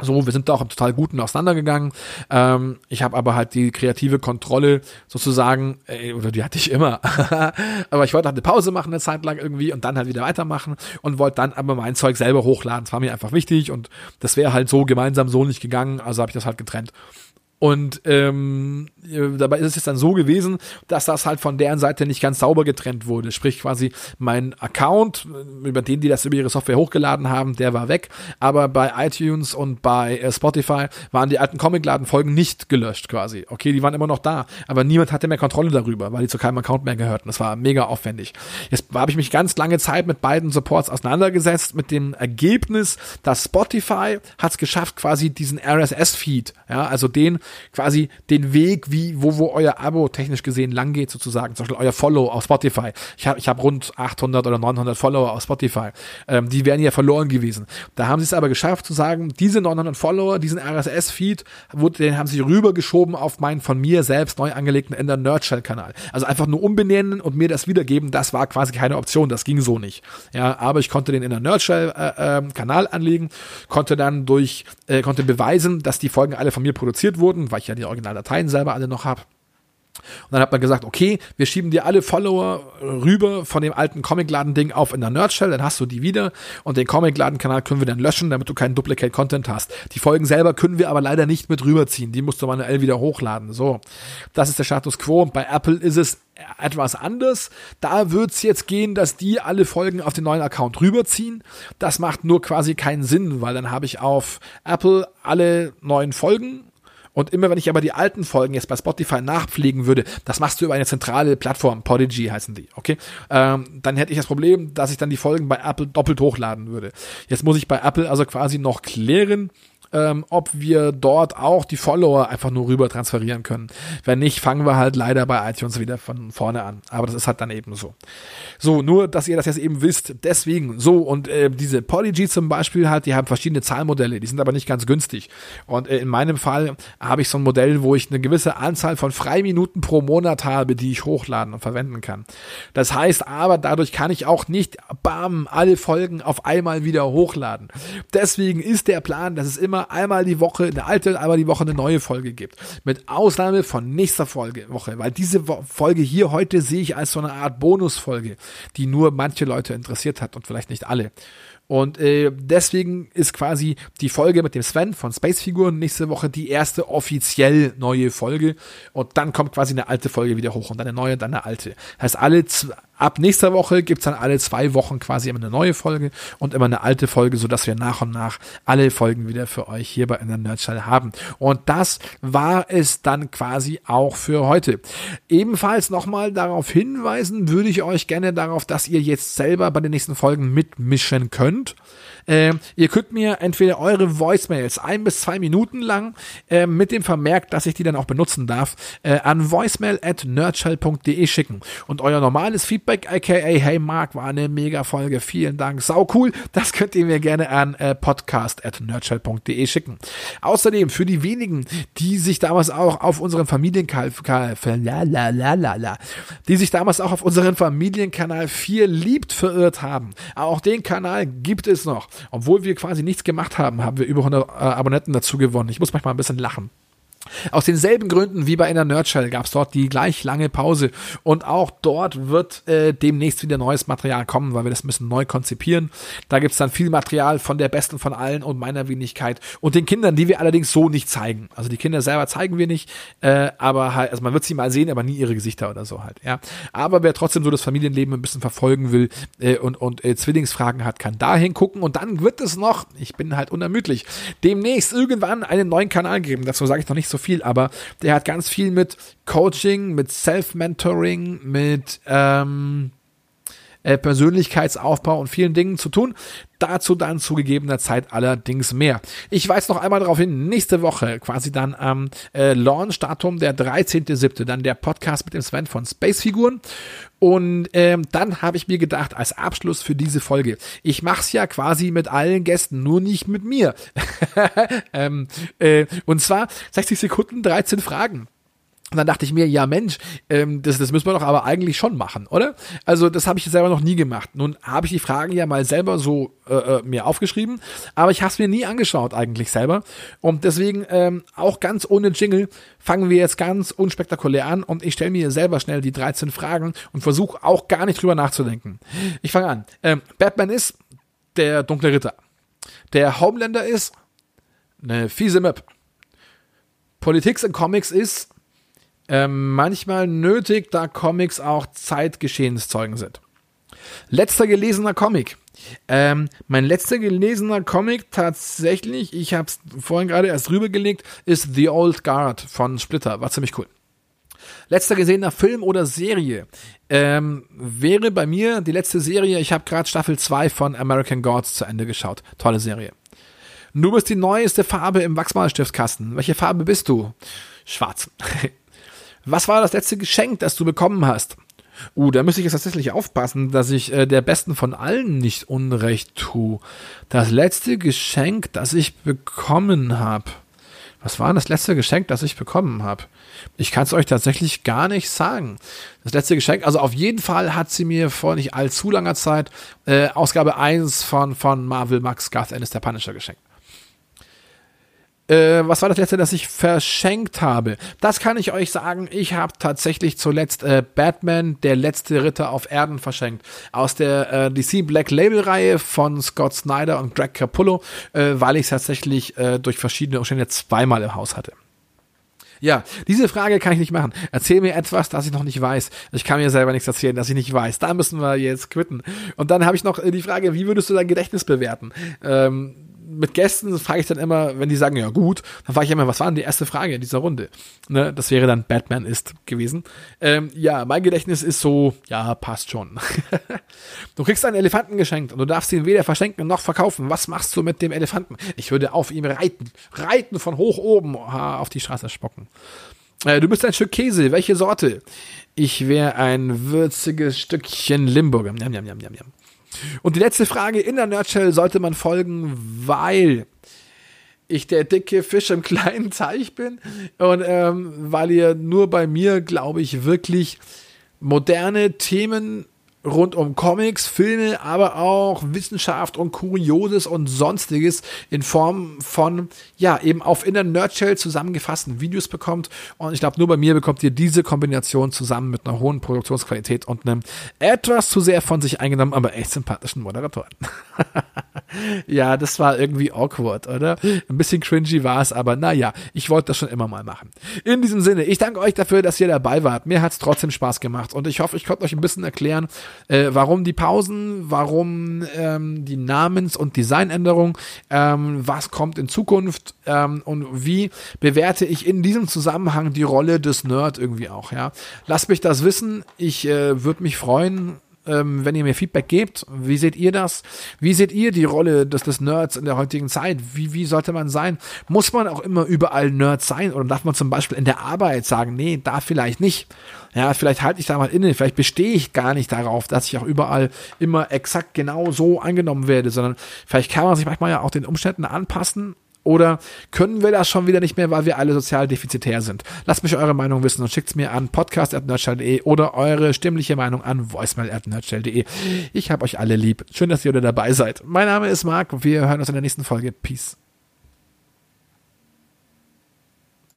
So, wir sind da auch im total Guten auseinandergegangen. Ähm, ich habe aber halt die kreative Kontrolle sozusagen, äh, oder die hatte ich immer. aber ich wollte halt eine Pause machen eine Zeit lang irgendwie und dann halt wieder weitermachen und wollte dann aber mein Zeug selber hochladen. Das war mir einfach wichtig und das wäre halt so gemeinsam so nicht gegangen, also habe ich das halt getrennt. Und ähm, dabei ist es jetzt dann so gewesen, dass das halt von deren Seite nicht ganz sauber getrennt wurde. Sprich quasi mein Account, über den die das über ihre Software hochgeladen haben, der war weg. Aber bei iTunes und bei äh, Spotify waren die alten Comicladen-Folgen nicht gelöscht quasi. Okay, die waren immer noch da, aber niemand hatte mehr Kontrolle darüber, weil die zu keinem Account mehr gehörten. Das war mega aufwendig. Jetzt habe ich mich ganz lange Zeit mit beiden Supports auseinandergesetzt, mit dem Ergebnis, dass Spotify hat es geschafft, quasi diesen RSS-Feed, ja, also den quasi den Weg, wie, wo, wo euer Abo technisch gesehen lang geht, sozusagen. Zum Beispiel euer Follow auf Spotify. Ich habe ich hab rund 800 oder 900 Follower auf Spotify. Ähm, die wären ja verloren gewesen. Da haben sie es aber geschafft zu sagen, diese 900 Follower, diesen RSS-Feed, den haben sie rübergeschoben auf meinen von mir selbst neu angelegten Ender Nerdshell-Kanal. Also einfach nur umbenennen und mir das wiedergeben, das war quasi keine Option. Das ging so nicht. Ja, aber ich konnte den Ender Nerdshell-Kanal äh, äh, anlegen, konnte dann durch, äh, konnte beweisen, dass die Folgen alle von mir produziert wurden weil ich ja die Originaldateien selber alle noch habe. Und dann hat man gesagt, okay, wir schieben dir alle Follower rüber von dem alten Comicladen-Ding auf in der Nerdshell, dann hast du die wieder und den Comicladen-Kanal können wir dann löschen, damit du keinen Duplicate-Content hast. Die Folgen selber können wir aber leider nicht mit rüberziehen, die musst du manuell wieder hochladen. So, das ist der Status Quo. Bei Apple ist es etwas anders. Da wird es jetzt gehen, dass die alle Folgen auf den neuen Account rüberziehen. Das macht nur quasi keinen Sinn, weil dann habe ich auf Apple alle neuen Folgen und immer wenn ich aber die alten Folgen jetzt bei Spotify nachpflegen würde, das machst du über eine zentrale Plattform, Podigy heißen die, okay? Ähm, dann hätte ich das Problem, dass ich dann die Folgen bei Apple doppelt hochladen würde. Jetzt muss ich bei Apple also quasi noch klären, ähm, ob wir dort auch die Follower einfach nur rüber transferieren können. Wenn nicht, fangen wir halt leider bei iTunes wieder von vorne an. Aber das ist halt dann eben so. So, nur, dass ihr das jetzt eben wisst. Deswegen, so, und äh, diese Polyg zum Beispiel halt, die haben verschiedene Zahlmodelle, die sind aber nicht ganz günstig. Und äh, in meinem Fall habe ich so ein Modell, wo ich eine gewisse Anzahl von Freiminuten pro Monat habe, die ich hochladen und verwenden kann. Das heißt aber, dadurch kann ich auch nicht, bam, alle Folgen auf einmal wieder hochladen. Deswegen ist der Plan, dass es immer immer einmal die Woche eine alte, einmal die Woche eine neue Folge gibt. Mit Ausnahme von nächster Folge, Woche, weil diese Folge hier heute sehe ich als so eine Art Bonusfolge, die nur manche Leute interessiert hat und vielleicht nicht alle. Und äh, deswegen ist quasi die Folge mit dem Sven von Space Figuren nächste Woche die erste offiziell neue Folge. Und dann kommt quasi eine alte Folge wieder hoch und dann eine neue, dann eine alte. Heißt, alle ab nächster Woche gibt's dann alle zwei Wochen quasi immer eine neue Folge und immer eine alte Folge, sodass wir nach und nach alle Folgen wieder für euch hier bei in der Nerdstelle haben. Und das war es dann quasi auch für heute. Ebenfalls nochmal darauf hinweisen würde ich euch gerne darauf, dass ihr jetzt selber bei den nächsten Folgen mitmischen könnt. Äh, ihr könnt mir entweder eure Voicemails ein bis zwei Minuten lang äh, mit dem Vermerk, dass ich die dann auch benutzen darf, äh, an voicemail at nerdshell.de schicken. Und euer normales Feedback, aka Hey Mark, war eine mega Folge, vielen Dank, sau cool, das könnt ihr mir gerne an äh, podcast at nerdshell.de schicken. Außerdem für die wenigen, die sich damals auch auf unseren Familienkanal, die sich damals auch auf unseren Familienkanal 4 liebt verirrt haben. Auch den Kanal gibt es noch. Obwohl wir quasi nichts gemacht haben, haben wir über 100 äh, Abonnenten dazu gewonnen. Ich muss manchmal ein bisschen lachen. Aus denselben Gründen wie bei einer Nerdshell gab es dort die gleich lange Pause und auch dort wird äh, demnächst wieder neues Material kommen, weil wir das müssen neu konzipieren. Da gibt's dann viel Material von der besten von allen und meiner Wenigkeit und den Kindern, die wir allerdings so nicht zeigen. Also die Kinder selber zeigen wir nicht, äh, aber halt, also man wird sie mal sehen, aber nie ihre Gesichter oder so halt. Ja, aber wer trotzdem so das Familienleben ein bisschen verfolgen will äh, und und äh, Zwillingsfragen hat, kann dahin gucken und dann wird es noch, ich bin halt unermüdlich, demnächst irgendwann einen neuen Kanal geben. Dazu sage ich noch nicht so viel, aber der hat ganz viel mit Coaching, mit Self-Mentoring, mit ähm, äh, Persönlichkeitsaufbau und vielen Dingen zu tun. Dazu dann zu gegebener Zeit allerdings mehr. Ich weise noch einmal darauf hin, nächste Woche quasi dann am äh, Launch-Datum der 13.7. dann der Podcast mit dem Sven von Spacefiguren. Und ähm, dann habe ich mir gedacht, als Abschluss für diese Folge, ich mache es ja quasi mit allen Gästen, nur nicht mit mir. ähm, äh, und zwar 60 Sekunden, 13 Fragen. Und dann dachte ich mir, ja Mensch, ähm, das, das müssen wir doch aber eigentlich schon machen, oder? Also das habe ich selber noch nie gemacht. Nun habe ich die Fragen ja mal selber so äh, äh mir aufgeschrieben, aber ich habe es mir nie angeschaut eigentlich selber. Und deswegen ähm, auch ganz ohne Jingle fangen wir jetzt ganz unspektakulär an und ich stelle mir selber schnell die 13 Fragen und versuche auch gar nicht drüber nachzudenken. Ich fange an. Ähm, Batman ist der dunkle Ritter. Der Homelander ist eine fiese Map. Politik in Comics ist ähm, manchmal nötig, da Comics auch Zeitgeschehenszeugen sind. Letzter gelesener Comic. Ähm, mein letzter gelesener Comic tatsächlich, ich habe es vorhin gerade erst rübergelegt, ist The Old Guard von Splitter. War ziemlich cool. Letzter gesehener Film oder Serie ähm, wäre bei mir die letzte Serie. Ich habe gerade Staffel 2 von American Gods zu Ende geschaut. Tolle Serie. Du bist die neueste Farbe im Wachsmalstiftkasten. Welche Farbe bist du? Schwarz. Was war das letzte Geschenk, das du bekommen hast? Uh, da müsste ich jetzt tatsächlich aufpassen, dass ich äh, der Besten von allen nicht unrecht tue. Das letzte Geschenk, das ich bekommen habe. Was war das letzte Geschenk, das ich bekommen habe? Ich kann es euch tatsächlich gar nicht sagen. Das letzte Geschenk, also auf jeden Fall hat sie mir vor nicht allzu langer Zeit äh, Ausgabe 1 von, von Marvel Max Garth Ennis der Punisher geschenkt. Äh, was war das letzte, das ich verschenkt habe? Das kann ich euch sagen. Ich habe tatsächlich zuletzt äh, Batman, der letzte Ritter auf Erden, verschenkt. Aus der äh, DC Black Label Reihe von Scott Snyder und Greg Capullo, äh, weil ich es tatsächlich äh, durch verschiedene Umstände zweimal im Haus hatte. Ja, diese Frage kann ich nicht machen. Erzähl mir etwas, das ich noch nicht weiß. Ich kann mir selber nichts erzählen, das ich nicht weiß. Da müssen wir jetzt quitten. Und dann habe ich noch äh, die Frage, wie würdest du dein Gedächtnis bewerten? Ähm, mit Gästen frage ich dann immer, wenn die sagen, ja gut, dann frage ich immer, was war denn die erste Frage in dieser Runde? Ne, das wäre dann Batman ist gewesen. Ähm, ja, mein Gedächtnis ist so, ja, passt schon. du kriegst einen Elefanten geschenkt und du darfst ihn weder verschenken noch verkaufen. Was machst du mit dem Elefanten? Ich würde auf ihm reiten. Reiten von hoch oben auf die Straße spocken. Äh, du bist ein Stück Käse. Welche Sorte? Ich wäre ein würziges Stückchen Limburger. Jam, jam, jam, jam, jam. Und die letzte Frage in der Nerdshell sollte man folgen, weil ich der dicke Fisch im kleinen Teich bin und ähm, weil ihr nur bei mir, glaube ich, wirklich moderne Themen rund um Comics, Filme, aber auch Wissenschaft und Kurioses und sonstiges in Form von, ja, eben auf in der Nerdshell zusammengefassten Videos bekommt. Und ich glaube, nur bei mir bekommt ihr diese Kombination zusammen mit einer hohen Produktionsqualität und einem etwas zu sehr von sich eingenommen, aber echt sympathischen Moderatoren. ja, das war irgendwie awkward, oder? Ein bisschen cringy war es, aber naja, ich wollte das schon immer mal machen. In diesem Sinne, ich danke euch dafür, dass ihr dabei wart. Mir hat es trotzdem Spaß gemacht und ich hoffe, ich konnte euch ein bisschen erklären, äh, warum die Pausen, warum ähm, die Namens- und Designänderung, ähm, was kommt in Zukunft ähm, und wie bewerte ich in diesem Zusammenhang die Rolle des Nerd irgendwie auch, ja. Lasst mich das wissen. Ich äh, würde mich freuen, ähm, wenn ihr mir Feedback gebt. Wie seht ihr das? Wie seht ihr die Rolle des, des Nerds in der heutigen Zeit? Wie, wie sollte man sein? Muss man auch immer überall Nerd sein? Oder darf man zum Beispiel in der Arbeit sagen, nee, da vielleicht nicht? Ja, vielleicht halte ich da mal inne, vielleicht bestehe ich gar nicht darauf, dass ich auch überall immer exakt genau so angenommen werde, sondern vielleicht kann man sich manchmal ja auch den Umständen anpassen oder können wir das schon wieder nicht mehr, weil wir alle sozial defizitär sind? Lasst mich eure Meinung wissen und schickt es mir an podcast.nerdshell.de oder eure stimmliche Meinung an voicemail.nerdshell.de. Ich habe euch alle lieb. Schön, dass ihr wieder dabei seid. Mein Name ist Marc. Wir hören uns in der nächsten Folge. Peace.